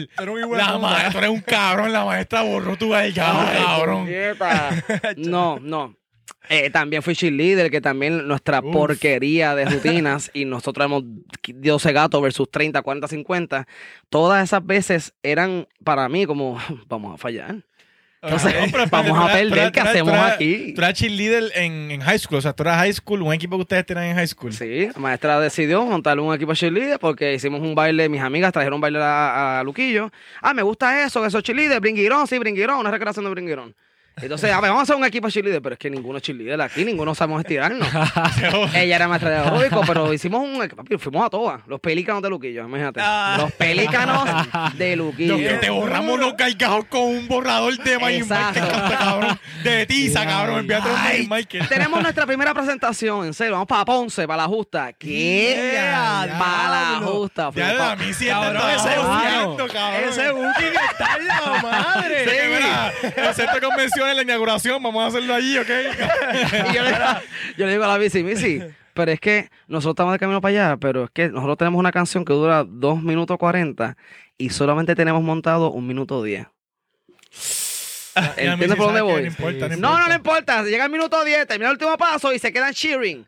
La maestra, tú eres un cabrón, la maestra borró tu gargajo, cabrón. No, no. Eh, también fui cheerleader, que también nuestra Uf. porquería de rutinas y nosotros hemos 12 gatos versus 30, 40, 50. Todas esas veces eran para mí como, vamos a fallar. Entonces, vamos a perder, ¿qué hacemos aquí? Tú eras cheerleader en, en high school, o sea, tú eras high school, un equipo que ustedes tenían en high school. Sí, la maestra decidió montar un equipo de cheerleader porque hicimos un baile, mis amigas trajeron un baile a, a Luquillo. Ah, me gusta eso, que soy cheerleader, bring it on, sí, bring it on, una recreación de bring it on. Entonces, a ver, vamos a hacer un equipo de cheerleader, pero es que ninguno es cheerleader aquí, ninguno sabemos estirarnos. Ella era maestra de aeróbico, pero hicimos un papi, fuimos a todas. Los pelícanos de Luquillo, imagínate. Ah. Los pelícanos de Luquillo. Los que te borramos los cargajos con un borrador de. Michael, cabrón. De tiza, cabrón. Envíate un Michael. Tenemos nuestra primera presentación, en serio. Vamos para Ponce, para la justa. ¿Qué? Yeah, para la justa. Ya fuimos pa- a mí sí Cabrón, está ese cabrón. Ese booking está en la madre. Sí, mira, el centro de convenciones, la inauguración, vamos a hacerlo allí, ¿ok? Y yo, le, yo le digo a la bici, bici, pero es que nosotros estamos de camino para allá, pero es que nosotros tenemos una canción que dura 2 minutos 40 y solamente tenemos montado un minuto 10. ¿Entiendes por dónde voy? No importa, no No, no importa. Llega el minuto 10, termina el último paso y se quedan cheering.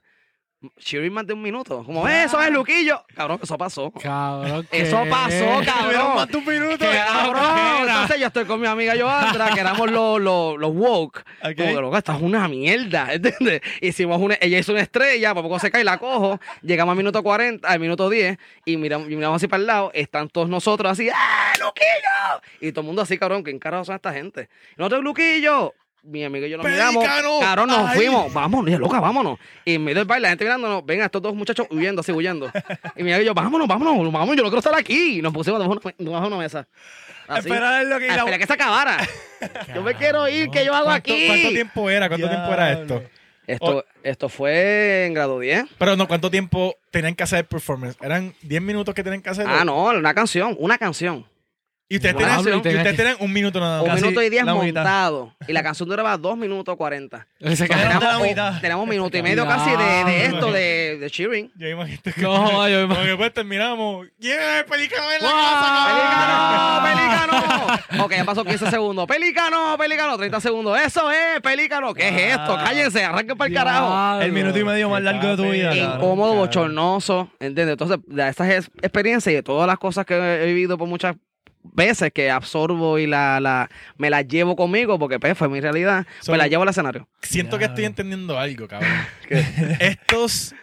Cheering más de un minuto. Como, "Eh, eso es Luquillo. Cabrón, eso pasó. Cabrón. Eso pasó, cabrón. más de un minuto. Cabrón, entonces yo estoy con mi amiga Joandra, que éramos los, los, los woke. Ok. Como que, loco, esto es una mierda, ¿entiendes? Hicimos una, ella hizo una estrella, para poco se cae, la cojo, llegamos al minuto 40, al minuto 10, y miramos, y miramos así para el lado, están todos nosotros así, ¡ah, Luquillo! Y todo el mundo así, cabrón, ¿quién carajo son esta gente? Y nosotros, Luquillo. Mi amigo y yo nos miramos. Cabrón, nos fuimos. Vámonos, ya loca, vámonos. Y en medio del baile, la gente mirándonos, ven a estos dos muchachos huyendo, así huyendo. Y mi amigo y yo, vámonos, vámonos, vámonos, yo no quiero estar aquí. Y nos pusimos debajo de una, mesa. Así. Espera lo que A la- esperar que se acabara. yo me quiero ir, ¿qué yo hago ¿Cuánto- aquí? ¿Cuánto tiempo era? ¿Cuánto tiempo era esto? Esto, esto fue en grado 10. Pero no, ¿cuánto tiempo tenían que hacer el performance? ¿Eran 10 minutos que tenían que hacer? Ah, no, una canción, una canción. Y ustedes, Y tenían un minuto nada Un más. Casi minuto y 10 la mitad. montado. Y la canción duraba 2 minutos 40. Él se Todavía quedó- no te la Tenemos, un minuto y medio casi de, de esto, de, de cheering. Yo imagino que No, yo imagino- que después terminamos. ¡Yeah! ¡Pelícano en la ¡Wow! casa, cabrón! ¡Pelícano! ¡Pelícano! Ok, ya pasó 15 segundos. ¡Pelícano! ¡Pelícano! 30 segundos. ¡Eso es! ¡Pelícano! ¿Qué es esto? ¡Cállense! ¡Arranquen para el carajo! El minuto y medio más largo de tu vida. Incómodo, bochornoso, ¿entiendes? Entonces, de estas ex- experiencias y de todas las cosas que he vivido por muchas veces que absorbo y la, la, me las llevo conmigo, porque pues, fue mi realidad, So- me las llevo al escenario. Siento que estoy entendiendo algo, cabrón. estos,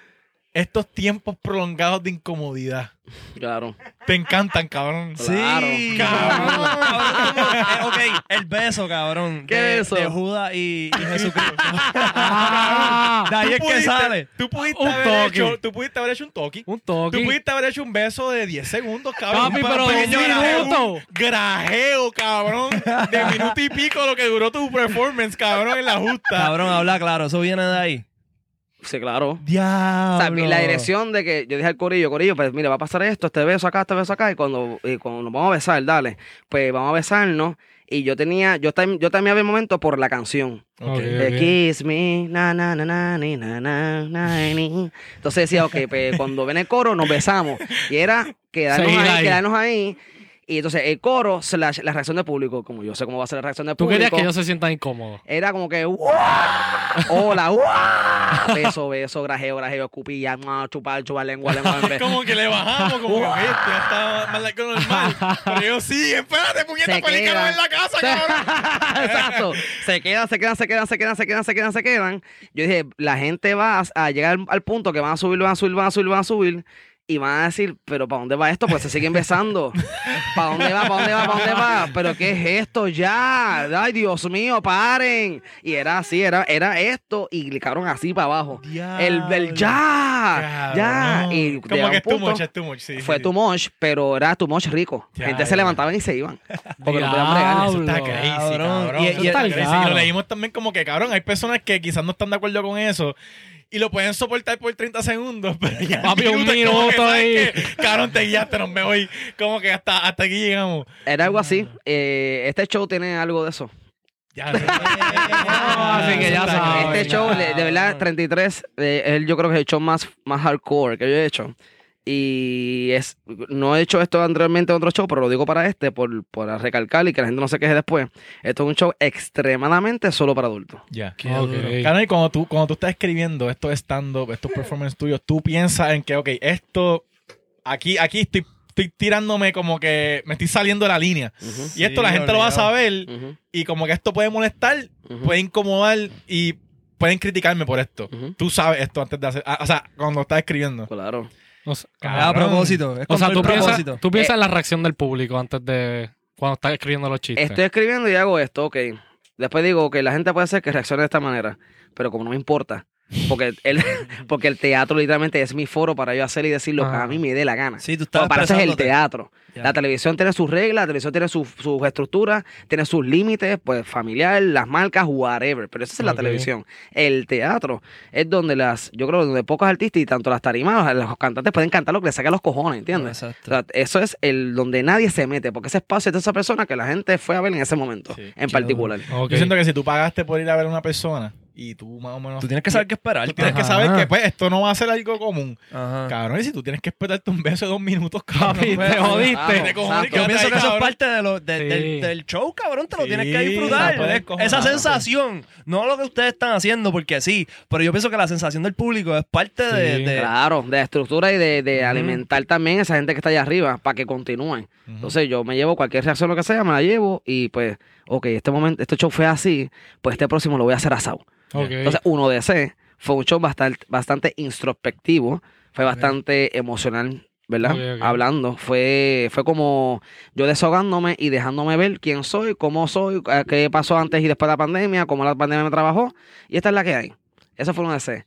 estos tiempos prolongados de incomodidad Claro. te encantan, cabrón. Sí, Claro. cabrón. Cabrón, ok, el beso, cabrón. ¿Qué de, beso? De Judas y, y Jesucristo. Ah, de ahí Tú es que pudiste- sale. Tú pudiste, Un haber toque. hecho, tú pudiste haber hecho un toque. un Tú toque. pudiste haber hecho un beso de 10 segundos, cabrón. Papi, pero un minuto. un Grajeo, cabrón. De minuto y pico lo que duró tu performance, cabrón, en la justa. Cabrón, habla claro. Eso viene de ahí. Sí, claro. Diablo. O sea, la dirección de que yo dije al corillo, corillo, pues mira, va a pasar esto, este beso acá, este beso acá, y cuando, y cuando nos vamos a besar, dale, pues vamos a besarnos. Y yo tenía, yo, tam- yo también había el momento por la canción. Ok. Ok. Eh, Kiss me, na na na na ni, na na na ni. Entonces decía, ok, pues cuando ven el coro nos besamos. Y era quedarnos Seguir ahí, ahí. quedarnos ahí. Y entonces el coro, slash, la reacción del público, como yo sé cómo va a ser la reacción del Tú público. querías que ellos se sientan incómodos. Era como que, ¡guau! Hola, ¡guau! Beso, beso, grajeo, grajeo, escupilla, chupar, chupar, lengua, lengua. en vez. Como que le bajamos, como que esto ya está más largo que normal. Pero yo sí, espérate, puñeta, Se pelícano en la casa, cabrón. Exacto. Se quedan, se quedan, se quedan, se quedan, se quedan, se quedan, se quedan. Yo dije, la gente va a- a llegar al punto que van a subir, van a subir, van a subir, van a subir. Y van a decir, pero ¿para dónde va esto? Pues se siguen besando. ¿Para dónde va? ¿Para dónde va? ¿Para dónde va? ¿Pero qué es esto ya? Ay, Dios mío, paren. Y era así, era, era esto. Y cabrón así para abajo. El, el ya, ya. Cabrón. Y como que es too much, es too much, sí. fue sí. too much, pero era too much rico. Ya, Gente se ya. levantaban y se iban. Porque no podían bregar. Eso está crazy, Cabrón. cabrón. Y- Eso está crazy. Y lo leímos también como que, cabrón, hay personas que quizás no están de acuerdo con eso y lo pueden soportar por 30 segundos, pero ya Papi, un minuto ¿sabes ahí. Cabrón, te guiaste, nos me voy. Como que hasta, hasta aquí llegamos. Era algo así. Eh, este show tiene algo de eso. Ya, así que ya crazy. Este show, de, de verdad, 33, eh, el- yo creo que es el show más, más hardcore que yo he hecho. Y es no he hecho esto anteriormente en otro show, pero lo digo para este, por, por recalcar y que la gente no se queje después. Esto es un show extremadamente solo para adultos. Ya. Qué duro. Cabrón, y cuando tú, cuando tú estás escribiendo estos stand-up, estos performances tuyos, tú piensas en que, ok, esto, aquí, aquí estoy, estoy tirándome como que me estoy saliendo de la línea. Y esto Sí, la gente lo va a saber y como que esto puede molestar, puede incomodar y pueden criticarme por esto. Tú sabes esto antes de hacer, ah, o sea, cuando estás escribiendo. Claro. O sea. A propósito. Es o sea, tú piensas, propósito. tú piensas Eh, en la reacción del público antes de cuando estás escribiendo los chistes. Estoy escribiendo y hago esto, ok. Después digo que la gente puede ser que reaccione de esta manera, pero como no me importa, porque el, porque el teatro literalmente es mi foro para yo hacer y decir lo que a mí me dé la gana. Sí, tú estás Pero para eso es el teatro. Ya. La televisión tiene sus reglas, la televisión tiene sus, sus estructuras, tiene sus límites, pues familiar, las marcas, whatever. Pero esa es la televisión. El teatro es donde las, yo creo, donde pocos artistas y tanto las tarimas, los, cantantes pueden cantar lo que les saque a los cojones, ¿entiendes? Exacto. O sea, eso es el donde nadie se mete, porque ese espacio es de esa persona que la gente fue a ver en ese momento, Sí. en particular. Ok. Yo siento que si tú pagaste por ir a ver a una persona y tú más o menos... Tú tienes que saber qué esperar. Tú tienes que Ajá. saber que pues esto no va a ser algo común. Ajá. Cabrón, y si tú tienes que esperarte un beso de dos minutos, cabrón. Papi, pues, te jodiste. te cojones, Exacto. Yo pienso ahí, que eso es parte de lo, de- Sí. del, del show, cabrón. Te lo Sí, tienes que disfrutar. cojonar, Esa sensación, no lo que ustedes están haciendo, porque sí, pero yo pienso que la sensación del público es parte de, Sí. de- Claro, de estructura y de, de alimentar también a esa gente que está allá arriba para que continúen. Entonces yo me llevo cualquier reacción, lo que sea, me la llevo y pues, ok, este momento, este show fue así, pues este próximo lo voy a hacer asado. Ok. Entonces, uno de ese fue un show bastante, bastante introspectivo, fue bastante emocional, ¿verdad? Hablando, fue, fue como yo desahogándome y dejándome ver quién soy, cómo soy, eh, qué pasó antes y después de la pandemia, cómo la pandemia me trabajó, y esta es la que hay. Eso fue uno de ese.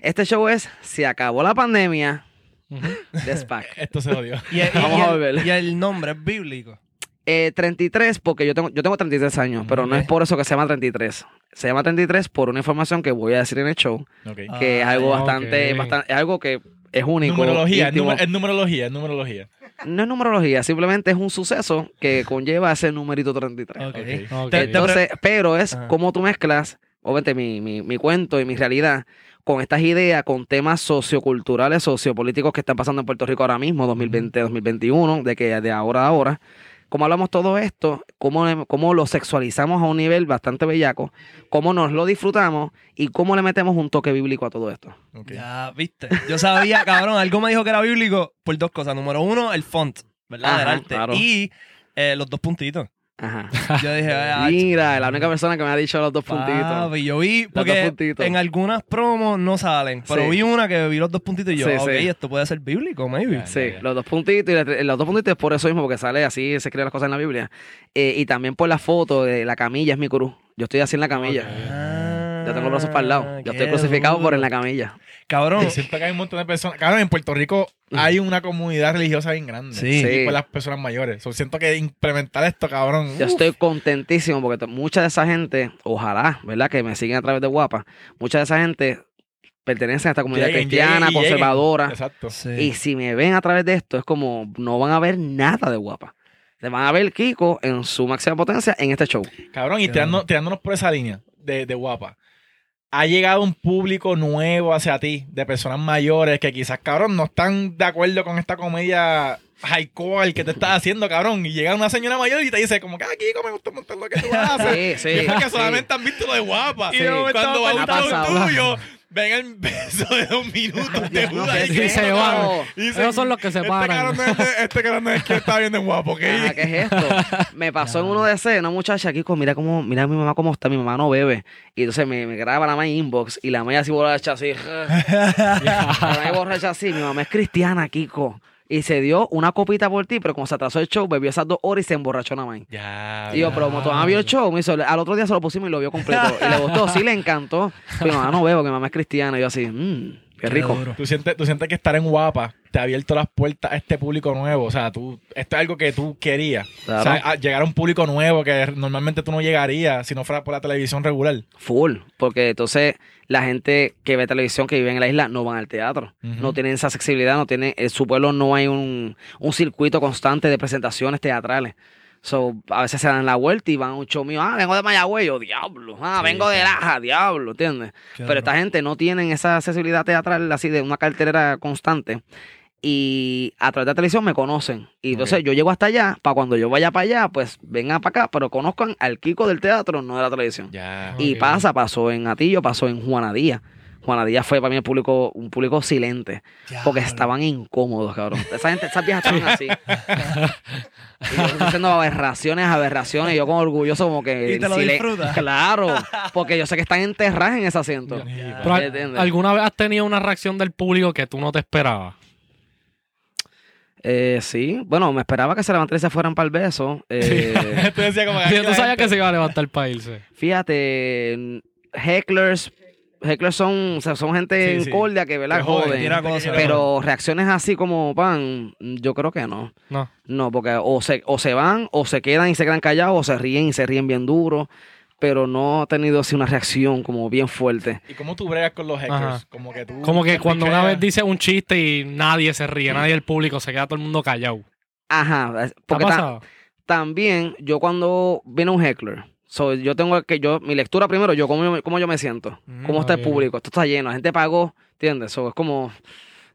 Este show es, se acabó la pandemia. Despac. Esto se jodió. y, y- Vamos y a el, ver. y el nombre es bíblico. Eh, 33, porque yo tengo, yo tengo 33 años, pero no es por eso que se llama 33. Se llama 33 por una información que voy a decir en el show. Ah, que es algo ya. bastante, bastante, es algo que es único. Numerología, es, íntimo. numer- es numerología, es numerología. No es numerología, simplemente es un suceso que conlleva ese numerito 33. Ok. Ok. Ok. Te- te- Entonces, pero es Ajá. como tú mezclas, obviamente, mi, mi, mi cuento y mi realidad con estas ideas, con temas socioculturales, sociopolíticos que están pasando en Puerto Rico ahora mismo, 2020, 2021, de que de ahora a ahora. Cómo hablamos todo esto, cómo, cómo lo sexualizamos a un nivel bastante bellaco, cómo nos lo disfrutamos y cómo le metemos un toque bíblico a todo esto. Ya, viste. Yo sabía, cabrón, algo me dijo que era bíblico por dos cosas. Número uno, el font, ¿verdad? Ajá, Del arte. claro. Y eh, los dos puntitos. Ajá. Yo dije, ah, Mira, la única persona que me ha dicho los dos puntitos. Papi, yo vi, dos porque puntitos. en algunas promos no salen, pero Sí. vi una que vi los dos puntitos y yo, Sí, ok, sí. esto puede ser bíblico, maybe. Sí, los dos puntitos y los dos puntitos es por eso mismo, porque sale así, se escriben las cosas en la Biblia. Eh, y también por la foto de la camilla es mi cruz. Yo estoy así en la camilla. Ah, Yo tengo los brazos para el lado. Yo estoy crucificado por en la camilla. Cabrón, siento que hay un montón de personas. Claro, en Puerto Rico hay una comunidad religiosa bien grande. Sí. Sí. Y por las personas mayores. So, siento que implementar esto, cabrón. Yo uf, estoy contentísimo porque mucha de esa gente, ojalá, ¿verdad? Que me siguen a través de Guapa, mucha de esa gente pertenece a esta comunidad lleguen, cristiana, lleguen y lleguen. conservadora. Exacto. sí. Y si me ven a través de esto, es como no van a ver nada de Guapa. Se van a ver Kiko en su máxima potencia en este show. Cabrón, y tirando- tirándonos por esa línea de, de guapa. Ha llegado un público nuevo hacia ti, de personas mayores que quizás, cabrón, no están de acuerdo con esta comedia hardcore que te estás haciendo, cabrón. Y llega una señora mayor y te dice, como que aquí me gusta un montón lo que tú haces. Sí, Y sí. es sí. solamente han visto lo de guapa. Sí. Cuando va un tuyo, ven el beso de dos minutos de Judas. Sí, se van. Y Esos son los que se Este paran. este cabrón no es que está bien de guapo, ¿ok? Ah, ¿qué es esto? Me pasó en uno de ese, una muchacha, Kiko, mira cómo, mira a mi mamá cómo está, mi mamá no bebe. Y entonces me, me graba la mamá en inbox y la mamá así borracha así. la mamá borracha así, mi mamá es cristiana, Kiko. Y se dio una copita por ti, pero como se atrasó el show, bebió esas dos horas y se emborrachó nada más. Ya. Y yo, pero como mamá vio el show, me hizo, al otro día se lo pusimos y lo vio completo. Y le gustó, sí le encantó. Pero mi mamá no bebe, porque mi mamá es cristiana. Y yo así, mmm, qué rico. ¿Tú sientes, tú sientes que estar en Guapa te ha abierto las puertas a este público nuevo. O sea, tú, esto es algo que tú querías. Claro. O sea, a- llegar a un público nuevo que normalmente tú no llegarías si no fuera por la televisión regular. Full, porque entonces la gente que ve televisión, que vive en la isla, no van al teatro. No tienen esa accesibilidad, no tienen, en su pueblo no hay un, un circuito constante de presentaciones teatrales. So, a veces se dan la vuelta y van a un show mío, ah, vengo de Mayagüey, yo, diablo, ah, Sí, vengo de. Laja, diablo, ¿entiendes? Pero esta gente no tienen esa accesibilidad teatral así de una cartelera constante. Y a través de la televisión me conocen. Y entonces yo llego hasta allá, para cuando yo vaya para allá, pues vengan para acá, pero conozcan al Kiko del teatro, no de la televisión. Ya. Y pasa, pasó en Atillo, pasó en Juana Díaz. Juana Díaz fue para mí el público, un público silente, porque estaban incómodos, cabrón. Esa gente, esas viejas estaban así. y yo haciendo aberraciones, aberraciones, y yo como orgulloso como que... Y te lo silen- disfrutas. Claro, porque yo sé que están enterradas en ese asiento. ¿Alguna vez has tenido una reacción del público que tú no te esperabas? Eh, sí, bueno, me esperaba que se levantara y se fueran para el beso. Eh, Tú decías como Sí, Tú la sabías que se iba a levantar para irse. fíjate, hecklers, hecklers son, o sea, son gente Sí, sí. incordia que, ¿verdad? Que que quiere Pero reacciones así como pan, yo creo que no. No. No, porque o se, o se van, o se quedan y se quedan callados, o se ríen y se ríen bien duro. Pero no ha tenido así una reacción como bien fuerte. ¿Y cómo tú bregas con los hackers? Ajá. Como que tú. Como que te cuando una vez dice un chiste y nadie se ríe, nadie del público, se queda todo el mundo callado. Ajá, es- ¿Te ha porque ta- pasado? también yo cuando viene un heckler, so, yo tengo que yo, mi lectura primero, yo cómo, yo- cómo yo me siento, Mm, cómo está el público, esto está lleno, la gente pagó, ¿entiendes? So, es como,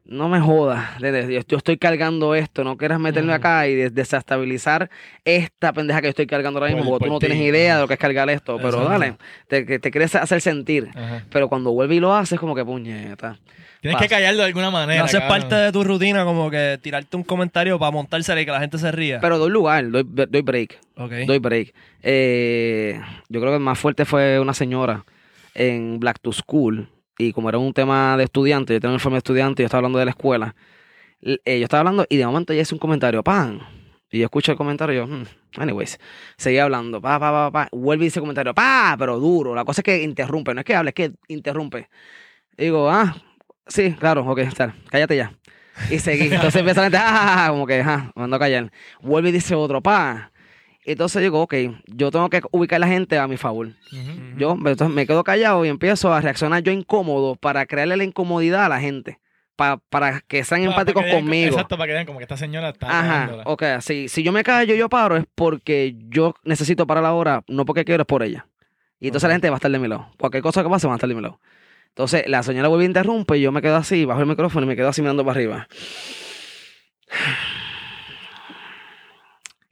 no me jodas, yo, estoy cargando esto, no quieras meterme acá y des- desestabilizar esta pendeja que yo estoy cargando ahora mismo, Por- porque tú no tienes ti. idea de lo que es cargar esto, pero Exacto. dale, te, que te quieres hacer sentir. Pero cuando vuelve y lo hace, es como que puñeta. Tienes que callarlo de alguna manera. No haces cabrón. parte de tu rutina como que tirarte un comentario para montársela y que la gente se ría. Pero doy lugar, doy, doy break. ok. Doy break. Eh, yo creo que el más fuerte fue una señora en Black to School. Y como era un tema de estudiante, yo tengo un informe de estudiante yo estaba hablando de la escuela. eh, yo estaba hablando y de momento ella hizo un comentario, pan. Y yo escucho el comentario yo, hmm, anyways, seguía hablando, pa, pa, pa, pa. Vuelve y dice el comentario, pa, pero duro. La cosa es que interrumpe, no es que hable, es que interrumpe. Digo, ah, sí, claro, ok, está, cállate ya. Y seguí. Entonces empieza la gente, ah, como que, ah, mandó a callar. Vuelve y dice otro, pa. Entonces digo, ok, yo tengo que ubicar a la gente a mi favor. Yo entonces me quedo callado y empiezo a reaccionar yo incómodo para crearle la incomodidad a la gente. pa- para que sean empáticos para que vean- conmigo. Exacto, para que vean como que esta señora está. Ajá, ok, si, si yo me callo y yo paro es porque yo necesito parar ahora, no porque quiero, es por ella. Y entonces la gente va a estar de mi lado. Cualquier cosa que pase va a estar de mi lado. Entonces la señora vuelve y interrumpe y yo me quedo así, bajo el micrófono y me quedo así mirando para arriba.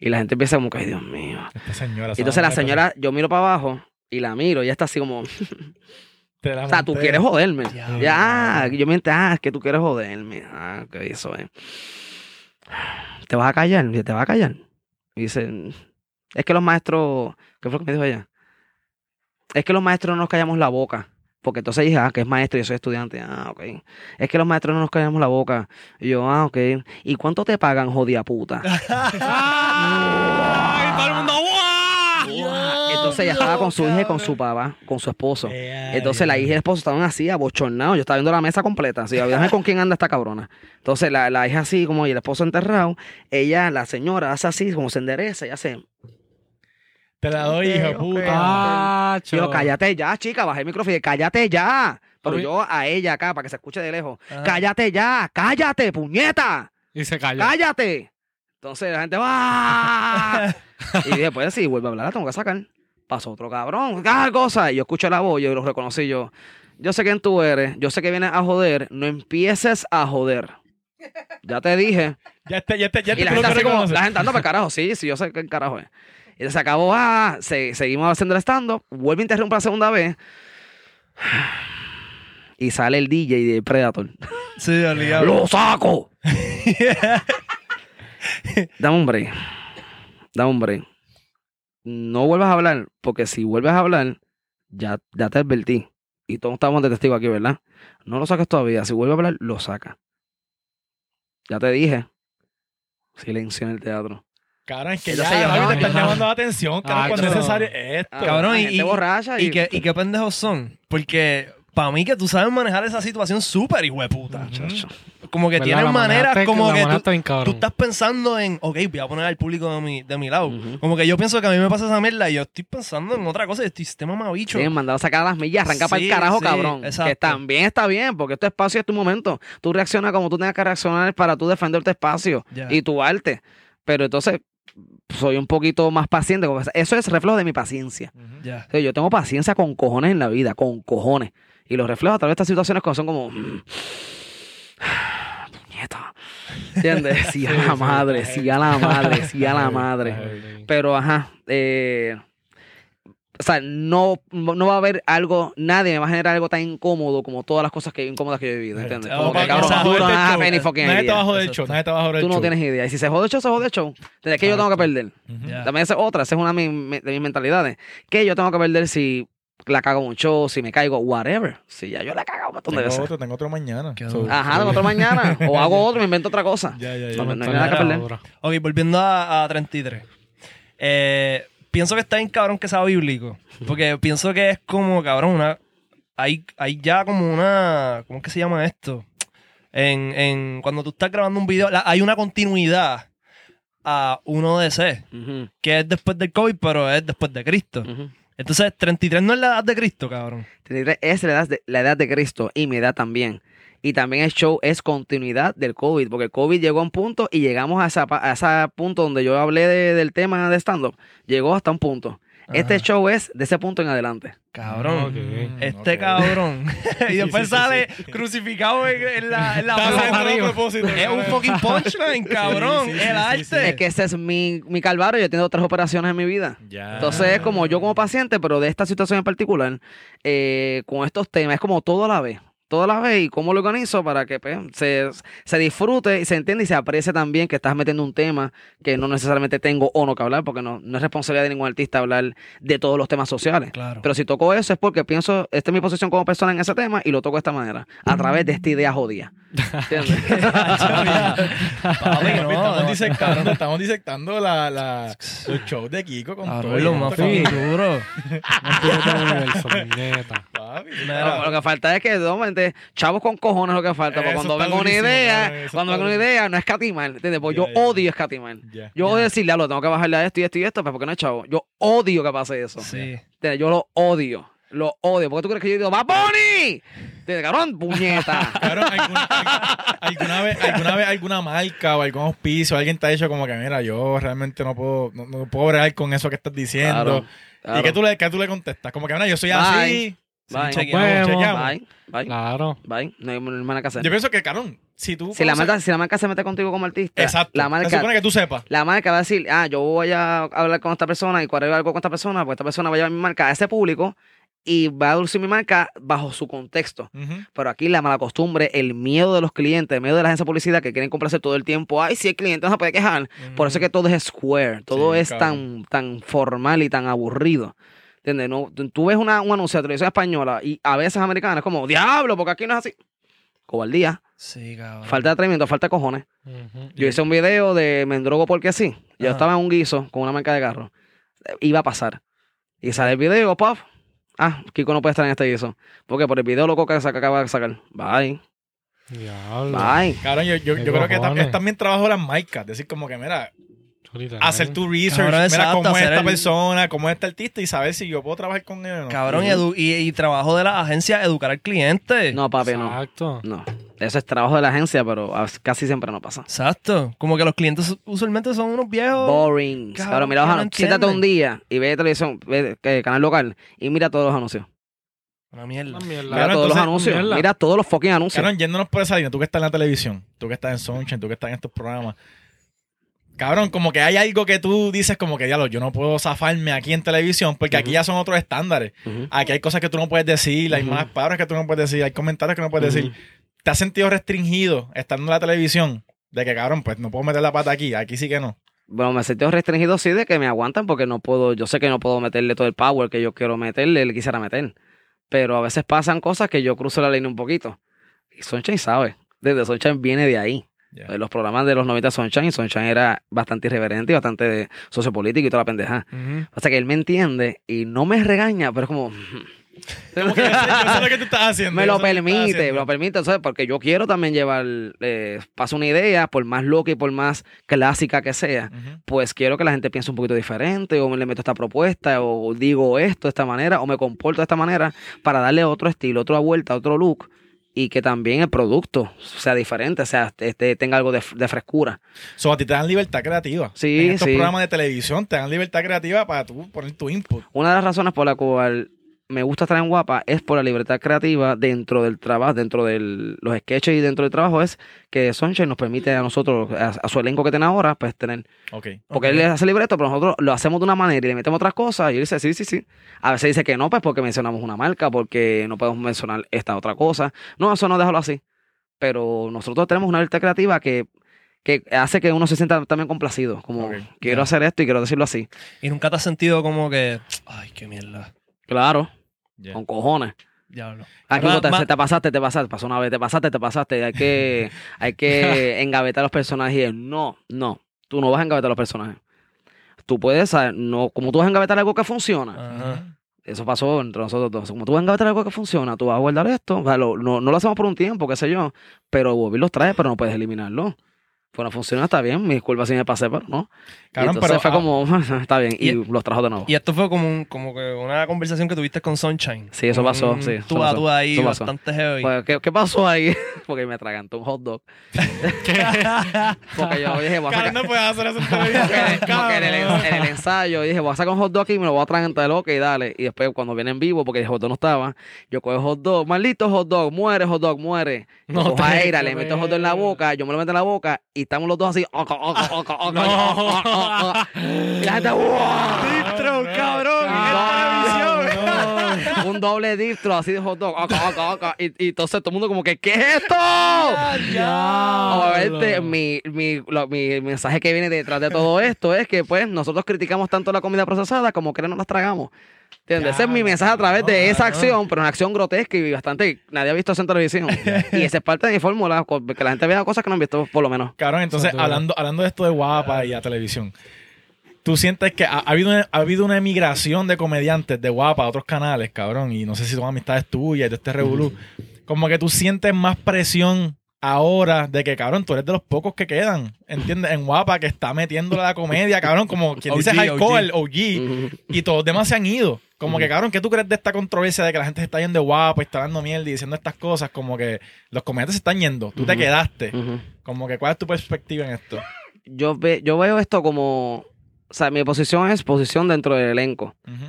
Y la gente empieza como que, ay Dios mío. Esta señora. Y entonces la señora, yo miro para abajo y la miro y ella está así como, o sea, tú quieres joderme. Ya, yo me ah, es que tú quieres joderme. Ah, ok, eso es. ¿Te vas a callar? ¿Te vas a callar? Y dice, es que los maestros, ¿qué fue lo que me dijo ella? Es que los maestros no nos callamos la boca. Porque entonces dije, ah, que es maestro y yo soy estudiante. Ah, ok. Es que los maestros no nos callamos la boca. Y yo, ah, ok. ¿Y cuánto te pagan, jodida puta? ¡Ay! Todo el mundo, ¡guau! Entonces ella estaba con su hija y con su papá, con su esposo. Eh, Entonces la hija y el esposo estaban así, abochornados. Yo estaba viendo la mesa completa. Así, déjame con quién anda esta cabrona. Entonces la, la hija así, como y el esposo enterrado. Ella, la señora, hace así, como se endereza y hace. Te la doy, hijo puta. Ah, Yo, cállate ya, chica, bajé el micrófono y dije, cállate ya. Pero yo a ella acá, para que se escuche de lejos. Ajá. Cállate ya, cállate, puñeta, Y se cayó. cállate. Entonces la gente va. y dije, pues si vuelve a hablar, la tengo que sacar. Pasó otro cabrón, cada cosa. Y yo escuché la voz, yo lo reconocí yo. Yo sé quién tú eres, yo sé que vienes a joder, no empieces a joder. Ya te dije. Ya te, ya te, ya y te la tú gente lo así como, la gente anda para carajo, sí, sí, yo sé qué carajo es. Y se acabó, ah, se- seguimos haciendo el stand-up, vuelve a interrumpir la segunda vez. Y sale el DJ de Predator. Sí, obligado. ¡Lo saco! Dame un break. Dame un break. No vuelvas a hablar, porque si vuelves a hablar, ya, ya te advertí. Y todos estamos de testigo aquí, ¿verdad? No lo saques todavía. Si vuelve a hablar, lo saca. Ya te dije. Silencio en el teatro. Cabrón, es que ya, no, te están llamando la atención, cabrón, Ah, cuando es necesario esto. Ah, Cabrón, y- y- borracha y, ¿Y qué, ¿Y qué pendejos son? Porque para mí que tú sabes manejar esa situación súper hijueputa. Chacho. Como que tienes maneras como que tú, bien tú estás pensando en, ok, voy a poner al público de mi, de mi lado. Como que yo pienso que a mí me pasa esa mierda y yo estoy pensando en otra cosa y estoy sistema mamabicho. Sí, mandado a sacar las millas, arranca para el Sí, carajo, sí, cabrón. exacto. Que también está bien, porque este espacio es tu momento. Tú reaccionas como tú tengas que reaccionar para tú defender tu espacio y tu arte. Pero entonces soy un poquito más paciente. Eso es reflejo de mi paciencia. O sea, yo tengo paciencia con cojones en la vida, con cojones. Y los reflejo a través de estas situaciones cuando son como... mm, Puñeta. ¿Entiendes? Sí a la madre, sí a la madre, sí a la madre. Pero, ajá, eh, o sea, no, no va a haber algo, nadie me va a generar algo tan incómodo como todas las cosas que incómodas que yo he vivido, ¿entiendes? Como que, ok, cabrón, tú no fucking Nadie te va a joder el show, nadie te va a joder el Tú no tienes idea. Y si se jode el show, se jode el show. Entonces, ¿qué yo tengo que perder? También esa es otra, esa es una de mis, de mis mentalidades. ¿Qué yo tengo que perder si la cago mucho, si me caigo, whatever. Si ya yo la cago un montón de Tengo veces. otro, tengo otro mañana. So. Ajá, de otro mañana. O hago otro, me invento otra cosa. Ya, ya, ya. No, no hay Mentalidad nada que perder. Ok, volviendo a, a 33. Eh, pienso que está bien cabrón que sea bíblico. Porque pienso que es como, cabrón, una. Hay, hay ya como una. ¿Cómo es que se llama esto? En, en, cuando tú estás grabando un video, la- hay una continuidad a 1DC, Ujú, que es después del COVID, pero es después de Cristo. Entonces, 33 no es la edad de Cristo, cabrón. 33 es la edad, de, la edad de Cristo y mi edad también. Y también el show es continuidad del COVID, porque el COVID llegó a un punto y llegamos a, esa, pa- a ese punto donde yo hablé de- del tema de stand-up. Llegó hasta un punto. Este show es de ese punto en adelante. Cabrón. Este cabrón. y después sí, sí, sale sí. crucificado en, en la, en la. Es un fucking punchline, cabrón. sí, sí, el sí, arte. sí. Es que ese es mi, mi calvario. Yo he tenido otras operaciones en mi vida. Ya. Entonces es como yo como paciente, pero de esta situación en particular, eh, con estos temas, es como todo a la vez. Todo a la vez y cómo lo organizo para que pues, se, se disfrute y se entienda y se aprecie también que estás metiendo un tema que no necesariamente tengo o no que hablar, porque no, no es responsabilidad de ningún artista hablar de todos los temas sociales. Claro. Pero si toco eso es porque pienso, esta es mi posición como persona en ese tema y lo toco de esta manera, a través de esta idea jodida. ¿Entiendes? Papi, no, estamos, disectando, estamos disectando la, la, los shows de Kiko con Cabrón, todo. lo más esto, Papi, Pero lo que falta es que, obviamente, chavos con cojones es lo que falta. Porque cuando venga una idea, cuando venga una idea, no es escatimar, ¿entiendes? Porque yo odio escatimar. Yo odio decirle, lo tengo que bajarle a esto y esto y esto, pues porque no es chavo. Yo odio que pase eso. Sí. ¿Entiendes? Yo lo odio. Lo odio. ¿Por qué tú crees que yo digo, ¡Va, Bunny! ¿Entiendes? Cabrón, puñeta. Cabrón, ¿alguna, al- alguna vez, alguna vez alguna marca o algún auspicio, alguien te ha dicho como que, mira, yo realmente no puedo, no, no puedo bregar con eso que estás diciendo. Claro, claro. ¿Y qué tú, le, qué tú le contestas? Como que, mira, yo soy Bye. así. Bye. chequeamos, Nos vemos. chequeamos. Bye. Bye. Claro. Bye. No hay nada que hacer. Yo pienso que, cabrón, si tú... Si la, marca, si la marca se mete contigo como artista, Exacto. la Se marca, supone que tú sepas. la marca va a decir, ah, yo voy a hablar con esta persona y cuadrar algo con esta persona, pues esta persona va a llevar mi marca a ese público y va a dulce mi marca bajo su contexto. Pero aquí la mala costumbre, el miedo de los clientes, el miedo de la agencia de publicidad que quieren complacer todo el tiempo. Ay, si el cliente no se puede quejar. Por eso es que todo es square, todo Sí, es tan, tan formal y tan aburrido. ¿Entiendes? No, tú, ves una, un anuncio de televisión española y a veces americana, es como, diablo, porque aquí no es así. Cobardía, Sí, cabrón. falta de atrevimiento, falta de cojones. Yo hice un video de me endrogo porque sí. Yo Ajá. estaba en un guiso con una marca de carro. Iba a pasar. Y sale el video, puff. Ah, Kiko no puede estar en este guiso. Porque por el video loco que saca- acaba de sacar. Bye. Diablo. Bye. Cabrón, yo, yo, ¿Qué yo creo que es también trabajo de las marcas. Decir como que, mira, Hacer tu research, Cabrón, mira exacto, cómo es esta el- persona, cómo es este artista y saber si yo puedo trabajar con él o no. Cabrón, y, edu- y, y trabajo de la agencia, educar al cliente. No, papi, no. Exacto. No. Eso es trabajo de la agencia, pero casi siempre no pasa. Exacto. Como que los clientes usualmente son unos viejos. Boring. Cabrón, Cabrón, mira los anuncios. Siéntate un día y ve televisión, ve eh, canal local y mira todos los anuncios. Una mierda. Una mierda. Mira Claro, todos los anuncios. mierda. Mira todos los fucking anuncios. Cabrón, yéndonos por esa línea, tú que estás en la televisión, tú que estás en Sunshine, tú que estás en estos programas. Cabrón, como que hay algo que tú dices como que, diablo, yo no puedo zafarme aquí en televisión porque aquí ya son otros estándares. Aquí hay cosas que tú no puedes decir, hay más palabras que tú no puedes decir, hay comentarios que no puedes decir. ¿Te has sentido restringido estando en la televisión? De que, cabrón, pues no puedo meter la pata aquí, aquí sí que no. Bueno, me sentí restringido sí de que me aguantan porque no puedo, yo sé que no puedo meterle todo el power que yo quiero meterle, le quisiera meter. Pero a veces pasan cosas que yo cruzo la línea un poquito. Y Sunshine sabe. Desde Sunshine viene de ahí. Ya. De los programas de los 90 Sunshine, Sunshine era bastante irreverente y bastante sociopolítico y toda la pendeja. Ujú. O sea que él me entiende y no me regaña, pero es como... Como que yo sé, lo que tú estás haciendo. me lo permite, me lo permite, ¿sabes? Porque yo quiero también llevar, eh, paso una idea, por más loca y por más clásica que sea, Ujú. pues quiero que la gente piense un poquito diferente, o me le meto esta propuesta, o digo esto de esta manera, o me comporto de esta manera, para darle otro estilo, otra vuelta, otro look, y que también el producto sea diferente, o sea, este, tenga algo de, de frescura. So, a ti te dan libertad creativa. Sí, en estos sí. programas de televisión te dan libertad creativa para tú poner tu input. Una de las razones por la cual me gusta estar en Guapa es por la libertad creativa dentro del trabajo, dentro de los sketches y dentro del trabajo, es que Sunshine nos permite a nosotros, a, a su elenco que tiene ahora, pues tener Ok. Porque Ok. él le hace libreto, pero nosotros lo hacemos de una manera y le metemos otras cosas. Y él dice, sí, sí, sí. A veces dice que no, pues porque mencionamos una marca, porque no podemos mencionar esta otra cosa. No, eso no déjalo así. Pero nosotros tenemos una libertad creativa que, que hace que uno se sienta también complacido. Como, quiero hacer esto y quiero decirlo así. Y nunca te has sentido como que. Ay, qué mierda. Claro. Yeah. Con cojones. Diablo. Aquí no te, te pasaste, te pasaste, pasó una vez, te pasaste, te pasaste. Hay que, hay que engavetar a los personajes. Y él, no, no, tú no vas a engavetar a los personajes. Tú puedes, ¿sabes? no, como tú vas a engavetar algo que funciona. Ajá. Eso pasó entre nosotros dos. Como tú vas a engavetar algo que funciona, tú vas a guardar esto. O sea, lo- no, no lo hacemos por un tiempo, qué sé yo. Pero Bobby los trae, pero no puedes eliminarlo. Bueno, funciona, está bien. Mi disculpa si me pasé, pero no. Cabrón, entonces pero, fue ah, como, está bien. Y, Y- los trajo de nuevo. Y esto fue como, un, como que una conversación que tuviste con Sunshine. Sí, eso pasó, Un sí, Tú a pasó, tú ahí, pasó. bastante heavy. Pues, ¿qué, qué pasó ahí? Porque me atragantó un hot dog. Porque yo dije, voy a sacar... no puedes hacer eso en el, en el ensayo dije, voy a sacar un hot dog aquí y me lo voy a atragantar loca y dale. Y después cuando viene en vivo, porque el hot dog no estaba, yo cojo el hot dog, maldito hot dog, muere hot dog, muere. No No cojo a te Eira, le meto el hot dog en la boca, yo me lo meto en la boca y estamos los dos así. oca. Y la gente. Distro, cabrón, Cabrón, no. Un doble distro así de hot dog. oca, oca, oca. Y, y entonces todo el mundo como que, ¿qué es esto? Obviamente, mi, mi, lo- mi mensaje que viene detrás de todo esto es que, pues, nosotros criticamos tanto la comida procesada como que no nos las tragamos. ¿Entiendes? Ese es mi mensaje a través de esa acción, pero una acción grotesca y bastante. Nadie ha visto eso en televisión. y esa es parte de mi fórmula, que la gente vea cosas que no han visto, por lo menos. Cabrón, entonces, Exacto. hablando, hablando de esto de guapa y a televisión, ¿tú sientes que ha, ha habido una, ha habido una emigración de comediantes de guapa a otros canales, cabrón? Y no sé si son amistades tuyas y de este revolú. Como que tú sientes más presión ahora de que, cabrón, tú eres de los pocos que quedan, ¿entiendes? En guapa, que está metiéndole a la comedia, cabrón, como quien dice hardcore, OG. OG, y todos los demás se han ido. Como que, cabrón, ¿qué tú crees de esta controversia de que la gente se está yendo de guapa y está dando mierda y diciendo estas cosas? Como que los comediantes se están yendo, tú te quedaste. Como que, ¿cuál es tu perspectiva en esto? yo, ve- yo veo esto como. O sea, mi posición es posición dentro del elenco. Ujú.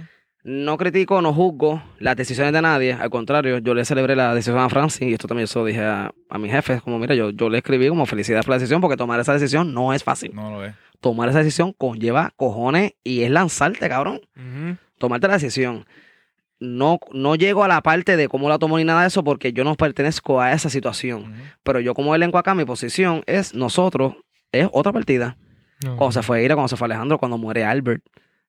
No critico, no juzgo las decisiones de nadie. Al contrario, yo le celebré la decisión a Francis y esto también yo dije a, a mi jefe. Como, mira, yo, yo le escribí como felicidad por la decisión porque tomar esa decisión no es fácil. No lo es. Tomar esa decisión conlleva cojones y es lanzarte, cabrón. Tomarte la decisión. No, no llego a la parte de cómo la tomo ni nada de eso porque yo no pertenezco a esa situación. Pero yo como elenco acá, mi posición es nosotros, es otra partida. Cuando se fue Ira, cuando se fue Alejandro, cuando muere Albert.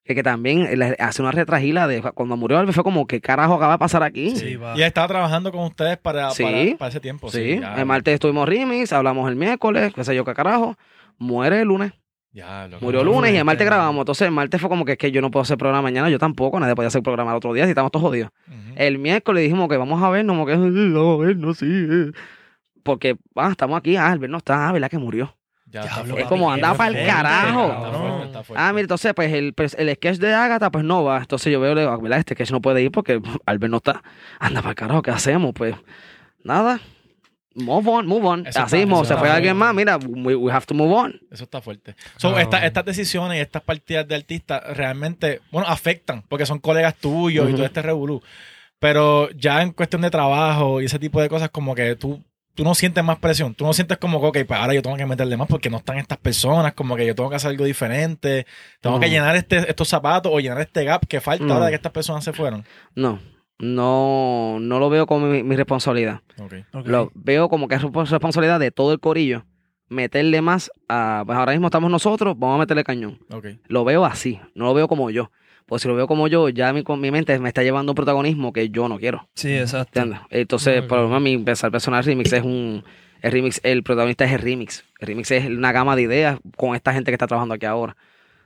Que, que también hace una retragila de cuando murió Albert fue como, ¿qué carajo acaba de pasar aquí? Sí. Y él estaba trabajando con ustedes para, Sí. para, para ese tiempo. Sí, Sí, ya, el martes estuvimos remix, hablamos el miércoles, qué sé yo qué carajo. Muere el lunes, ya, loco. murió el lunes y el martes grabamos. Entonces el martes fue como que es que yo no puedo hacer programa mañana, yo tampoco, nadie podía hacer programa el otro día si estamos todos jodidos. El miércoles dijimos que vamos a ver, no, como que vamos a ver, no, sí. eh. Porque, ah, estamos aquí, ah, Albert no está, ah, ¿verdad que murió? Ya papi, Es como anda pa'l fuerte, carajo. Está fuerte, está fuerte. Ah, mira, entonces, pues el, pues, el sketch de Agatha, pues no va. Entonces yo veo, le digo, ¿verdad? Este sketch no puede ir porque Albert no está. Anda para el carajo, ¿qué hacemos? Pues nada. Move on, move on. Eso Así está- se fue alguien más, mira, we, we have to move on. Eso está fuerte. So, Ah. esta- estas decisiones y estas partidas de artistas realmente, bueno, afectan porque son colegas tuyos y todo este revolú. Pero ya en cuestión de trabajo y ese tipo de cosas, como que tú, tú no sientes más presión. Tú no sientes como que, ok, pues ahora yo tengo que meterle más porque no están estas personas, como que yo tengo que hacer algo diferente. Tengo que llenar este, estos zapatos o llenar este gap que falta ahora de que estas personas se fueron. No, no, no lo veo como mi, mi responsabilidad. Lo veo como que es respo- responsabilidad de todo el corillo. Meterle más a. Pues ahora mismo estamos nosotros, vamos a meterle cañón. Lo veo así, no lo veo como yo. Pues si lo veo como yo, ya mi, con mi mente me está llevando un protagonismo que yo no quiero. Sí, exacto. ¿Entiendes? Entonces, por lo menos mi empezar personal remix es un. El remix, el protagonista es el remix. El remix es una gama de ideas con esta gente que está trabajando aquí ahora.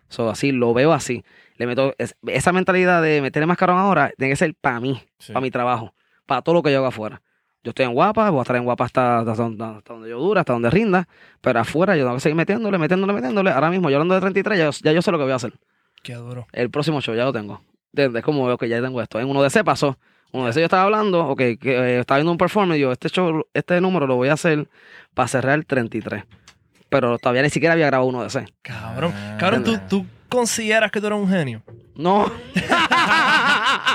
So, así, lo veo así. Le meto es- esa mentalidad de meterle más carón ahora tiene que ser para mí, Sí. para mi trabajo, para todo lo que yo hago afuera. Yo estoy en guapa, voy a estar en guapa hasta, hasta, donde- hasta donde yo dura, hasta donde rinda, pero afuera yo tengo que seguir metiéndole, metiéndole, metiéndole. Ahora mismo, yo hablando de 33, ya, yo- ya yo sé lo que voy a hacer. Qué duro. El próximo show ya lo tengo. Es como, ok, ya tengo esto. En uno de C pasó. Uno de C yo estaba hablando, ok, que eh, estaba viendo un performance y yo, este show, este número lo voy a hacer para cerrar el 33. Pero todavía ni siquiera había grabado uno de C. Cabrón. Ah. Cabrón, ¿tú, tú consideras que tú eres un genio. No.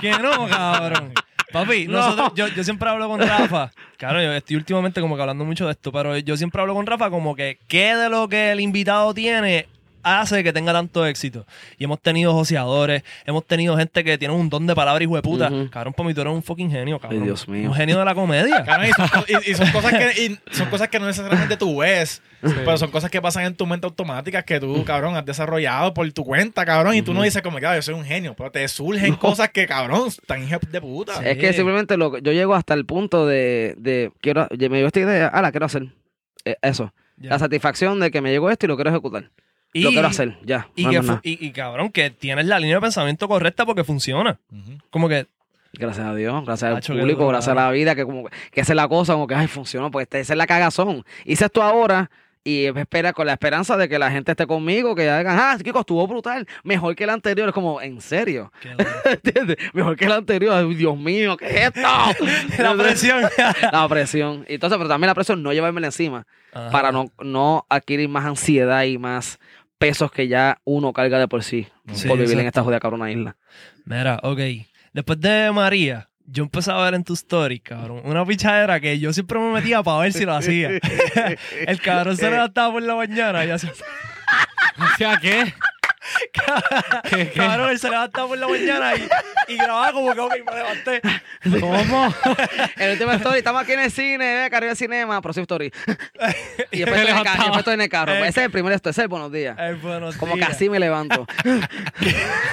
Que no, cabrón. Papi, No. nosotros, yo, yo siempre hablo con Rafa. Claro, yo estoy últimamente como que hablando mucho de esto, pero yo siempre hablo con Rafa como que qué de lo que el invitado tiene hace que tenga tanto éxito. Y hemos tenido joseadores, hemos tenido gente que tiene un don de palabra hijo de puta. Ujú. Cabrón, para mí tú eres un fucking genio, cabrón. Ay, Dios mío. Un genio de la comedia. Cabrón, y, son, co- y- y son cosas que, y son cosas que no necesariamente tú ves, pero son cosas que pasan en tu mente automáticas que tú, cabrón, has desarrollado por tu cuenta, cabrón, y tú no dices como que, "Ah, yo soy un genio, pero te surgen cosas que, cabrón, están hijas de puta. Sí. Es que simplemente lo, que- yo llego hasta el punto de, de quiero, me llegó esta idea, ah, la quiero hacer. Eh, eso. Ya. La satisfacción de que me llegó esto y lo quiero ejecutar. Y- lo quiero hacer, ya. Y, no que cabrón, que tienes la línea de pensamiento correcta porque funciona. Como que, Gracias a Dios, gracias al público, gracias a la vida, que como que esa es la cosa, como que ay, funcionó, pues esa es la cagazón. Hice esto ahora y espera con la esperanza de que la gente esté conmigo, que digan, ah, Kiko, estuvo brutal, mejor que el anterior. Es como, ¿en serio? Mejor que el anterior. Ay, Dios mío, ¿qué es esto? la presión. La presión. Entonces, pero también la presión, no llevármela encima Ajá. para no, no adquirir más ansiedad y más pesos que ya uno carga de por sí, Sí, por vivir en esta jodida cabrona isla. Mira, ok. Después de María, yo empecé a ver en tu story, cabrón, una pichadera que yo siempre me metía para ver si lo hacía. El cabrón se levantaba por la mañana y hacía... O sea, ¿qué? ¿Qué, qué? Cabrón, él se levantaba por la mañana y, y grababa como que, ok, me levanté. ¿Cómo? El último story, estamos aquí en el cine, eh, Caribe Cinema, próximo story. y después estoy, en el, ca- levantaba. y después estoy en el carro. Eh, Ese es el primer esto, ese es el buenos días. Buenos Como que días. así me levanto.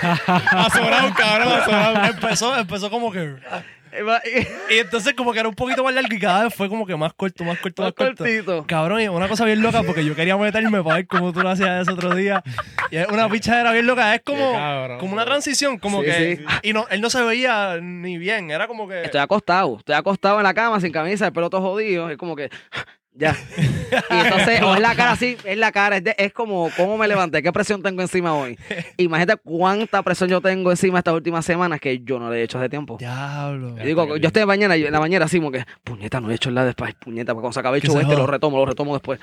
Azorado, cabrón, azorado. Empezó, empezó como que... Y entonces como que era un poquito más largo y cada vez fue como que más corto, más corto, más, Más corto. cortito. Cabrón, y una cosa bien loca porque yo quería meterme para ver cómo tú lo hacías ese otro día. Y es una pichadera bien loca. Es como, cabrón, como una transición, como Sí, que... sí. Y no, él no se veía ni bien, era como que... Estoy acostado, estoy acostado en la cama sin camisa, el pelo todo jodido, es como que ya. Y entonces, o es la cara así, es la cara, es, de- es como cómo me levanté, qué presión tengo encima hoy. Imagínate cuánta presión yo tengo encima estas últimas semanas que yo no le he hecho hace tiempo. Diablo. Y digo, yo estoy en mañana, en la mañana así como que, puñeta, no he hecho la después, puñeta, porque cuando se acabe el show este, lo retomo, lo retomo después.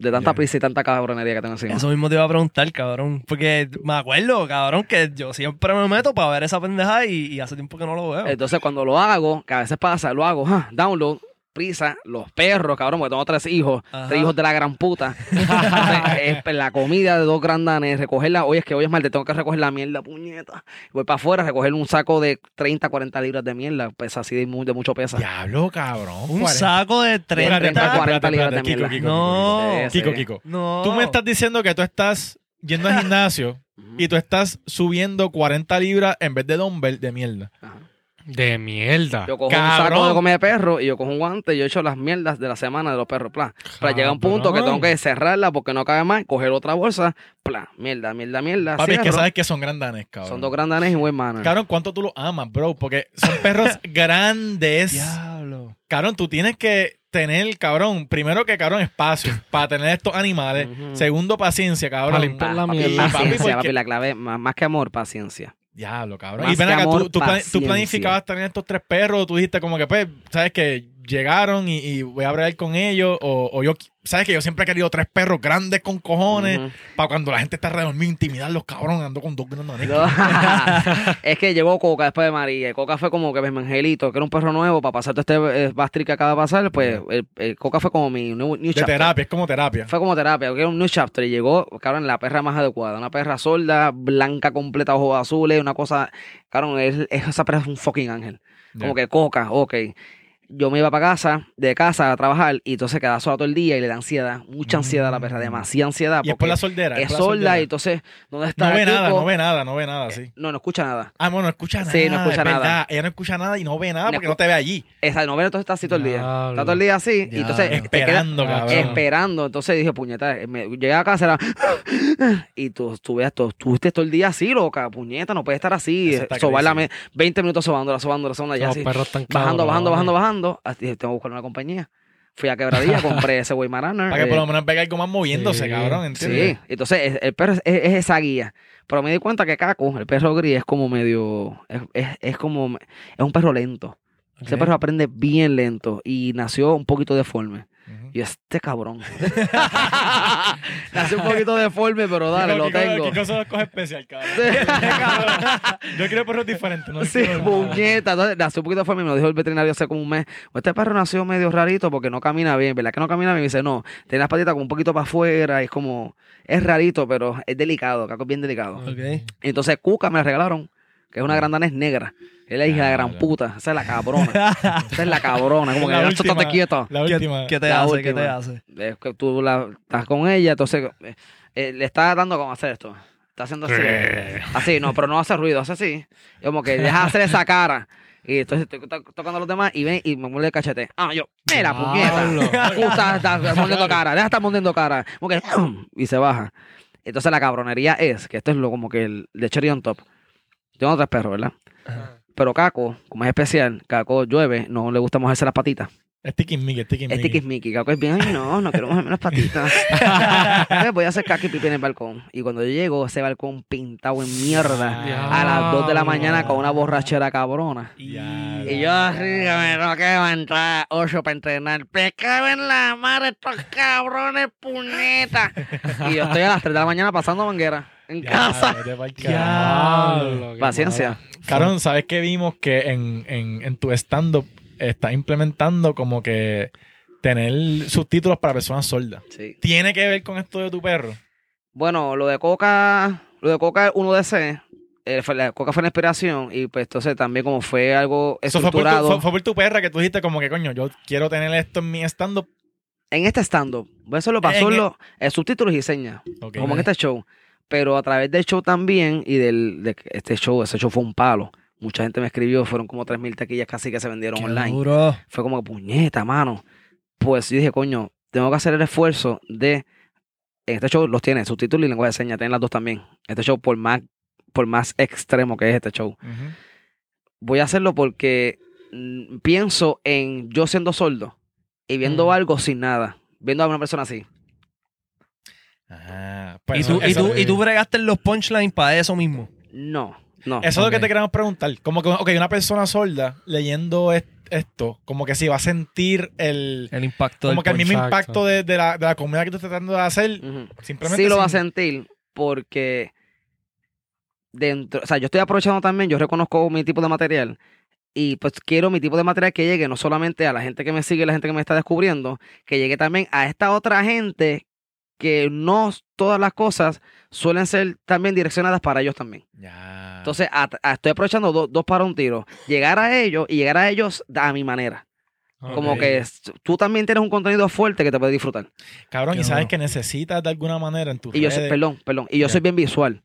De tanta Ya. prisa y tanta cabronería que tengo encima. Eso mismo te iba a preguntar, cabrón. Porque me acuerdo, cabrón, que yo siempre me meto para ver esa pendejada y, y hace tiempo que no lo veo. Entonces, cuando lo hago, que a veces pasa, lo hago, ah, download, prisa, los perros, cabrón, porque tengo tres hijos, Ajá. tres hijos de la gran puta. Entonces, es la comida de dos grandanes, recogerla, oye, es que hoy es martes, tengo que recoger la mierda, puñeta. Voy para afuera a recoger un saco de 30, 40 libras de mierda, pesa así de, mu- de mucho pesa. Diablo, cabrón. un 40. saco de 30. Espérate, espérate, 40 espérate, libras de espérate, Kiko, mierda. Kiko, No. Kiko. Kiko. No. Tú me estás diciendo que tú estás yendo al gimnasio y tú estás subiendo 40 libras en vez de dumbbell de mierda. Ajá. De mierda. Yo cojo un saco de comida de perro y yo cojo un guante y yo echo las mierdas de la semana de los perros, plan. Pero llega un punto que tengo que cerrarla porque no cabe más, coger otra bolsa, plan, mierda, mierda, mierda. Papi, es que sabes que son grandanes, cabrón. Son dos grandanes y un buen mano. Cabrón, ¿cuánto tú los amas, bro? Porque son perros grandes. Diablo. Cabrón, tú tienes que tener, cabrón, primero que, cabrón, espacio para tener estos animales. Segundo, paciencia, Para cabrón. limpiar la mierda. Papi, paciencia, porque- papi, la clave, más, más que amor, paciencia. Diablo, cabrón. Más y ven que acá, amor, tú, tú, plan- tú paciencia. planificabas tener estos tres perros, tú dijiste como que, pues, sabes que llegaron y, y voy a hablar con ellos, o, o yo, sabes que yo siempre he querido tres perros grandes con cojones, para cuando la gente está mío, intimidar los cabrones, ando con dos grandes. No. es que llegó Coca después de María. Coca fue como que mi angelito, que era un perro nuevo, para pasar todo este eh, bastri que acaba de pasar, pues el, el Coca fue como mi new, new De chapter. terapia, es como terapia. Fue como terapia, porque era un new chapter y llegó, cabrón, la perra más adecuada. Una perra sorda, blanca completa, ojos azules, una cosa, cabrón, es, es- esa perra es un fucking ángel. Como que coca, ok. Yo me iba para casa, de casa a trabajar, y entonces quedaba sola todo el día y le da ansiedad, mucha ansiedad a la perra, Mm. demasiada ansiedad. Y es por la soldera. es sorda soldera. y entonces, ¿dónde está No ve el nada, tipo? no ve nada, no ve nada, sí. No, no escucha nada. Ah, bueno, no escucha nada. Sí, no escucha es nada. verdad. Ella no escucha nada y no ve nada No porque no te ve allí. Esa novela entonces está así todo el día. Diablo. Está todo el día así. Y entonces queda Esperando, cabrón. esperando. Entonces dije, puñeta, me, llegué a casa era, y tú, tú veas, tú, estuviste todo el día así, loca, puñeta, no puede estar así. Sobarla crazy. me- 20 minutos sobándola, sobándola, sobándola, ya Los así. perros están Bajando, bajando, bajando, bajando. Así, tengo que buscar una compañía. Fui a Quebradilla, compré ese Weimaraner. Para que por eh, lo menos vea algo más moviéndose, Sí. cabrón, ¿entiendes? Sí, entonces es- el perro es, es- es esa guía. Pero me di cuenta que Caco, el perro gris, es como medio. Es, es, es como. Es un perro lento. Ese perro aprende bien lento y nació un poquito deforme. Y este cabrón. Nací un poquito deforme, pero dale, lo tengo. ¿Qué cosa coge especial, cabrón? Sí. Yo quiero perros diferentes, ¿no? Sí, puñeta. Entonces, nació un poquito deforme, me lo dijo el veterinario hace como un mes. Este perro nació medio rarito porque no camina bien, ¿verdad? Que no camina bien. Y dice, no, tiene las patitas como un poquito para afuera. Y es como, es rarito, pero es delicado. Caco es bien delicado. Ok. Y entonces Cuca me la regalaron, que es una gran danés negra. Es la hija de la gran puta. Esa es la cabrona. Esa es la cabrona. Como que La última. estate quieto. La ¿Qué, última. qué te La hace? última. ¿Qué te hace? Es que tú la, estás con ella, entonces eh, eh, le está dando como hacer esto. Está haciendo así. así, no, pero no hace ruido, hace así. Y como que deja de hacer esa cara. Y entonces estoy to- tocando a los demás y ven y me muerde el cachete. Ah, yo, mira, puñeta. Tú estás, estás mordiendo cara, deja de estar mordiendo cara. Como que, y se baja. Entonces la cabronería es, que esto es lo como que el de cherry on top. Yo tengo tres perros, ¿verdad? Pero Caco, como es especial, Caco llueve, no le gusta mojarse las patitas. Es tiquismiqui, es tiquismiqui. Es tiquismiqui, Caco es bien, ay no, no quiero mojarme las patitas. Voy a hacer caca y pipí en el balcón. Y cuando yo llego, ese balcón pintado en mierda. A las 2 de la mañana con una borrachera cabrona. Ya, Y yo así me tengo que levantar 8 para entrenar. Cago en la madre estos cabrones puñetas. Y yo estoy a las 3 de la mañana pasando manguera en ya, casa. Diablo, Paciencia. Cabrón, ¿sabes qué vimos? Que en, en, en tu stand-up estás implementando como que tener subtítulos para personas sordas. Sí. ¿Tiene que ver con esto de tu perro? Bueno, lo de Coca, lo de Coca 1DC, eh, fue, la Coca fue una inspiración y pues entonces también como fue algo Eso fue por, tu, estructurado. fue, fue por tu perra que tú dijiste como que, coño, yo quiero tener esto en mi stand-up. En este stand-up, eso lo pasó En los eh, subtítulos y señas, como en este show. Pero a través del show también y del de este show, ese show fue un palo. Mucha gente me escribió, fueron como 3.000 taquillas casi que se vendieron Qué online. duro. Fue como puñeta, mano. Pues yo dije, coño, tengo que hacer el esfuerzo de. En este show los tiene, subtítulos y lenguaje de señas, tienen las dos también. Este show, por más, por más extremo que es este show, voy a hacerlo porque mm, pienso en yo siendo sordo y viendo Mm. algo sin nada. Viendo a una persona así. Ah, pues y, eso- tú, y, tú, y tú bregaste los punchlines para eso mismo. No, no. Eso es lo que te queremos preguntar. Como que, ok, una persona sorda leyendo est- esto, como que sí va a sentir el. El impacto Como del que el mismo Exacto. impacto de, de la, de la comunidad que tú estás tratando de hacer. Simplemente. sí lo va a sentir porque dentro, o sea, yo estoy aprovechando también, yo reconozco mi tipo de material y pues quiero mi tipo de material que llegue no solamente a la gente que me sigue, la gente que me está descubriendo, que llegue también a esta otra gente que no todas las cosas suelen ser también direccionadas para ellos también. Ya. Entonces, a- a- estoy aprovechando do- dos para un tiro. Llegar a ellos y llegar a ellos a mi manera. Como que tú también tienes un contenido fuerte que te puedes disfrutar. Cabrón, y sabes que necesitas de alguna manera en tu Y yo soy, perdón, perdón. Y yo soy bien visual.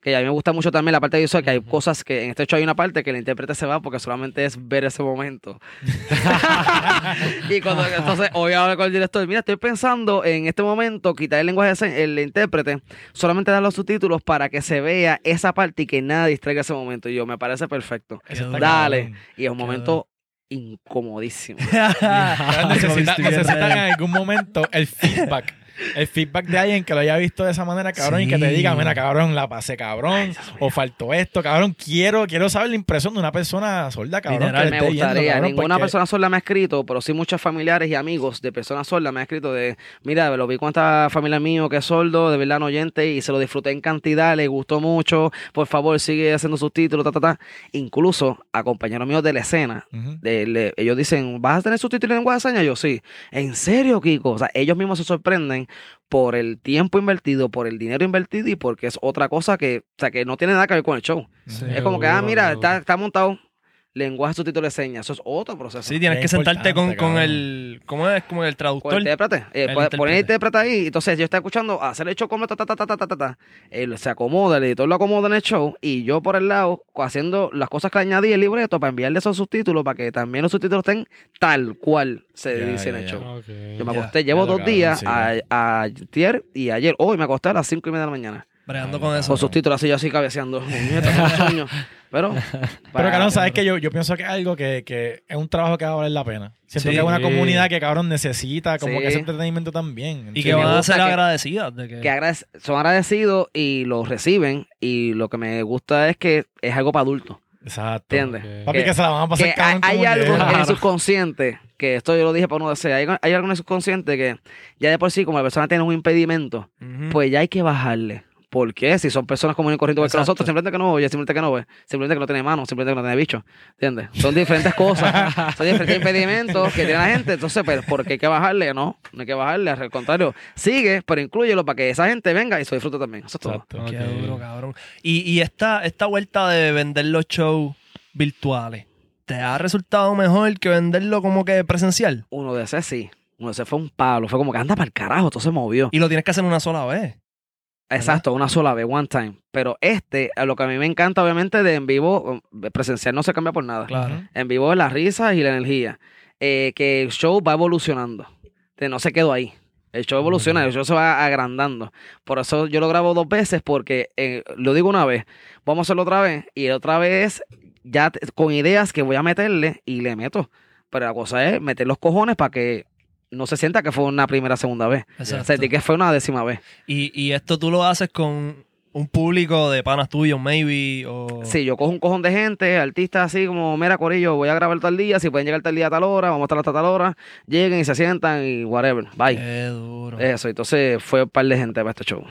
Que a mí me gusta mucho también la parte visual, que hay cosas que en este show hay una parte que el intérprete se va porque solamente es ver ese momento. y cuando entonces hoy hablo con el director, mira, estoy pensando en este momento quitar el lenguaje de el intérprete, solamente dar los subtítulos para que se vea esa parte y que nada distraiga ese momento. Y yo, me parece perfecto. Eso está Dale. Y es un Qué momento incomodísimo. Cabrón, necesita- Estoy bien necesitan en algún momento el feedback. El feedback de alguien que lo haya visto de esa manera, cabrón, y que te diga, mira, cabrón, la pasé, cabrón, o faltó esto, cabrón. Quiero, quiero saber la impresión de una persona sorda, cabrón. Literal. me gustaría. cabrón, Ninguna porque- persona sorda me ha escrito, pero sí muchos familiares y amigos de personas sordas me han escrito de, mira, lo vi con esta familia mío que es sordo, de verdad no oyente, y se lo disfruté en cantidad, le gustó mucho, por favor sigue haciendo subtítulos, ta, ta, ta. Incluso a compañeros míos de la escena, de- le- ellos dicen, ¿vas a tener subtítulos en lengua de señas? Yo sí. ¿En serio, Kiko? O sea, ellos mismos se sorprenden por el tiempo invertido, por el dinero invertido y porque es otra cosa que, o sea, que no tiene nada que ver con el show. Sí. Es como que, ah, mira, está, está montado lenguaje subtítulos de señas. Eso es otro proceso. Sí, tienes Es que sentarte con, con el. ¿Cómo es? Como el Con traductor. el intérprete. Eh, El puede- poner el intérprete. ahí. Entonces yo estoy escuchando, hacer el show completo, ta, ta, ta, ta, ta, ta, ta. Él se acomoda, el editor lo acomoda en el show y yo por el lado haciendo las cosas que añadí el libreto para enviarle esos subtítulos para que también los subtítulos estén tal cual se Ya, dice en el show. Yo me acosté, llevo dos días, sí, a, a ayer y ayer, hoy me acosté a las cinco y media de la mañana. Bregando con eso. Con subtítulos así, yo así cabeceando. Pero, Pero, cabrón, ¿sabes que yo, yo pienso que es algo que, que es un trabajo que va a valer la pena. Siento Sí. que es una comunidad que, cabrón, necesita como Sí. que ese entretenimiento también. Y que van a ser agradecidas de que. que agradec- son agradecidos y lo reciben y lo que me gusta es que es algo para adultos, Exacto. ¿entiendes? Ok. Papi, Que- que se la van a pasar Que hay, cabrón hay como algo en el subconsciente que esto yo lo dije para uno de ese, hay, hay algo en el subconsciente que ya de por sí, como la persona tiene un impedimento, pues ya hay que bajarle. ¿Por qué? Si son personas comunes y corrientes igual que nosotros, simplemente que no oye, simplemente que no ve, simplemente que no tiene mano, simplemente que no tiene bicho. ¿Entiendes? Son diferentes cosas, son diferentes impedimentos que tiene la gente. Entonces, pues, ¿por qué hay que bajarle? No, no hay que bajarle. Al contrario, sigue, pero inclúyelo para que esa gente venga y se disfrute también. Eso es todo. Qué duro, cabrón. Y, y esta, esta vuelta de vender los shows virtuales, ¿te ha resultado mejor que venderlo como que presencial? Uno de ese sí. Uno de ese fue un palo. Fue como que anda para el carajo, todo se movió. Y lo tienes que hacer una sola vez. Exacto, una sola vez, one time. Pero este, a lo que a mí me encanta, obviamente, de en vivo, eh, presencial no se cambia por nada. Claro. En vivo es las risas y la energía. Eh, que el show va evolucionando. No se quedó ahí. El show evoluciona, el show se va agrandando. Por eso yo lo grabo dos veces, porque eh, lo digo una vez, vamos a hacerlo otra vez, y otra vez ya con ideas que voy a meterle y le meto. Pero la cosa es meter los cojones para que no se sienta que fue una primera, segunda vez. Exacto. Sentí que fue una décima vez. Y, y esto tú lo haces con un público de panas tuyos, maybe, o... Sí, yo cojo un cojón de gente, artistas así como, mira, Corillo, voy a grabar tal día, si pueden llegar tal día a tal hora, vamos a estar hasta tal hora, lleguen y se sientan y whatever, bye. Qué duro. Eso, entonces fue un par de gente para este show.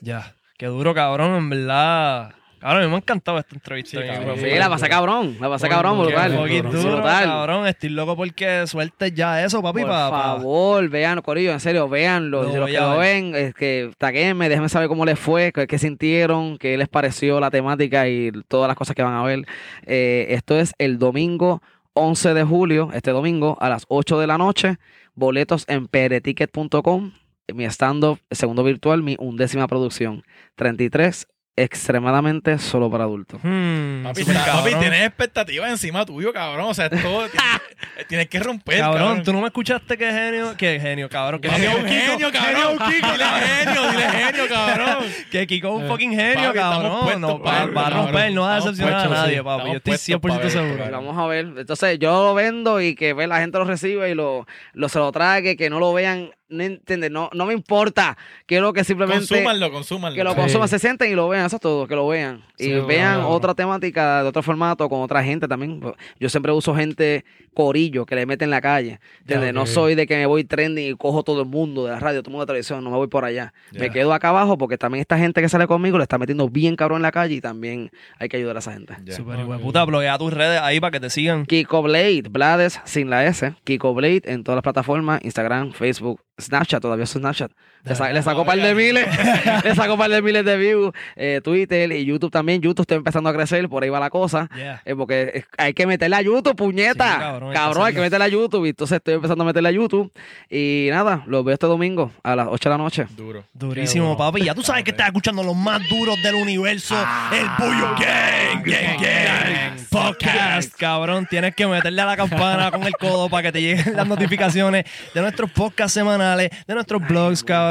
Ya. Qué duro, cabrón, en verdad. Cabrón, a mí me ha encantado esta entrevista. Sí, cabrón. Sí, la pasé cabrón, la pasé cabrón, brutal. Brutal. fucking duro, Brutal. cabrón. Estoy loco porque sueltes ya eso, papi, Por pa- pa- favor, vean, Corillo, en serio, véanlo. Lo Si los que lo ven, es que taguenme, déjenme saber cómo les fue, qué, qué sintieron, qué les pareció la temática y todas las cosas que van a ver. Eh, esto es el domingo 11 de julio, este domingo, a las 8 de la noche. Boletos en pereticket.com. Mi stand-up, segundo virtual, mi undécima producción. 33, extremadamente solo para adultos. Hmm, Papi, papi, tienes expectativas encima tuyo, cabrón. O sea, es todo. tienes, tienes que romper, Cabrón, cabrón. tú no me escuchaste que genio, que genio, cabrón, que Papi, genio, un genio, cabrón. Dile genio, dile genio, cabrón. que Kiko es un fucking genio, Papi, cabrón. puestos, No, va, papi, va a cabrón. romper, no va a decepcionar a puestos, nadie, sí. papi. Yo estoy puestos 100% pa' ver, seguro. Vamos a ver. Entonces, yo lo vendo y que ve, la gente lo recibe y lo, lo se lo trague, que no lo vean, no entiende, no, no me importa. Quiero que simplemente Consúmanlo, consúmanlo. que lo Sí. consuman, se sienten y lo vean, eso es todo, que lo vean. Y Sí, vean otra temática de otro formato con otra gente también. Yo siempre uso gente corillo que le mete en la calle. ¿entiendes? No soy de que me voy trending y cojo todo el mundo de la radio, todo el mundo de la televisión, no me voy por allá. Ya. Me quedo acá abajo porque también esta gente que sale conmigo le está metiendo bien cabrón en la calle y también hay que ayudar a esa gente. Ya. Súper Ok. hijo de puta, bloquea tus redes ahí para que te sigan. Kiko Blade, Blades sin la S. Kiko Blade en todas las plataformas, Instagram, Facebook, Snapchat, todavía es Snapchat. Le, sa- le saco un par de miles, le saco un par de miles de views. eh, Twitter y YouTube también. YouTube está empezando a crecer, por ahí va la cosa. Yeah. eh, porque hay que meterle a YouTube, puñeta. Sí, cabrón, cabrón, hay que meterle a YouTube. Y entonces estoy empezando a meterle a YouTube. Y nada, los veo este domingo a las 8 de la noche. Duro. Durísimo, papi. Ya tú sabes que estás escuchando los más duros del universo. el Bullo Gang, Gang, Gang, Podcast. Cabrón, tienes que meterle a la campana con el codo para que te lleguen las notificaciones de nuestros podcasts semanales, de nuestros blogs, cabrón.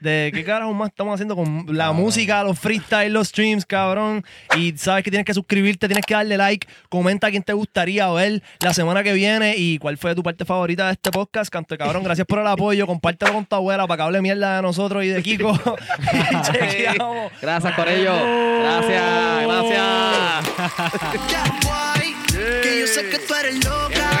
De qué carajo más estamos haciendo con la música, los freestyle, los streams, cabrón. Y sabes que tienes que suscribirte, tienes que darle like, comenta a quién te gustaría ver la semana que viene y cuál fue tu parte favorita de este podcast. Canto cabrón, gracias por el apoyo. Compártelo con tu abuela para que hable mierda de nosotros y de Kiko. y. Gracias, Corello. Gracias, gracias. Guay, que yo sé que tú eres loca.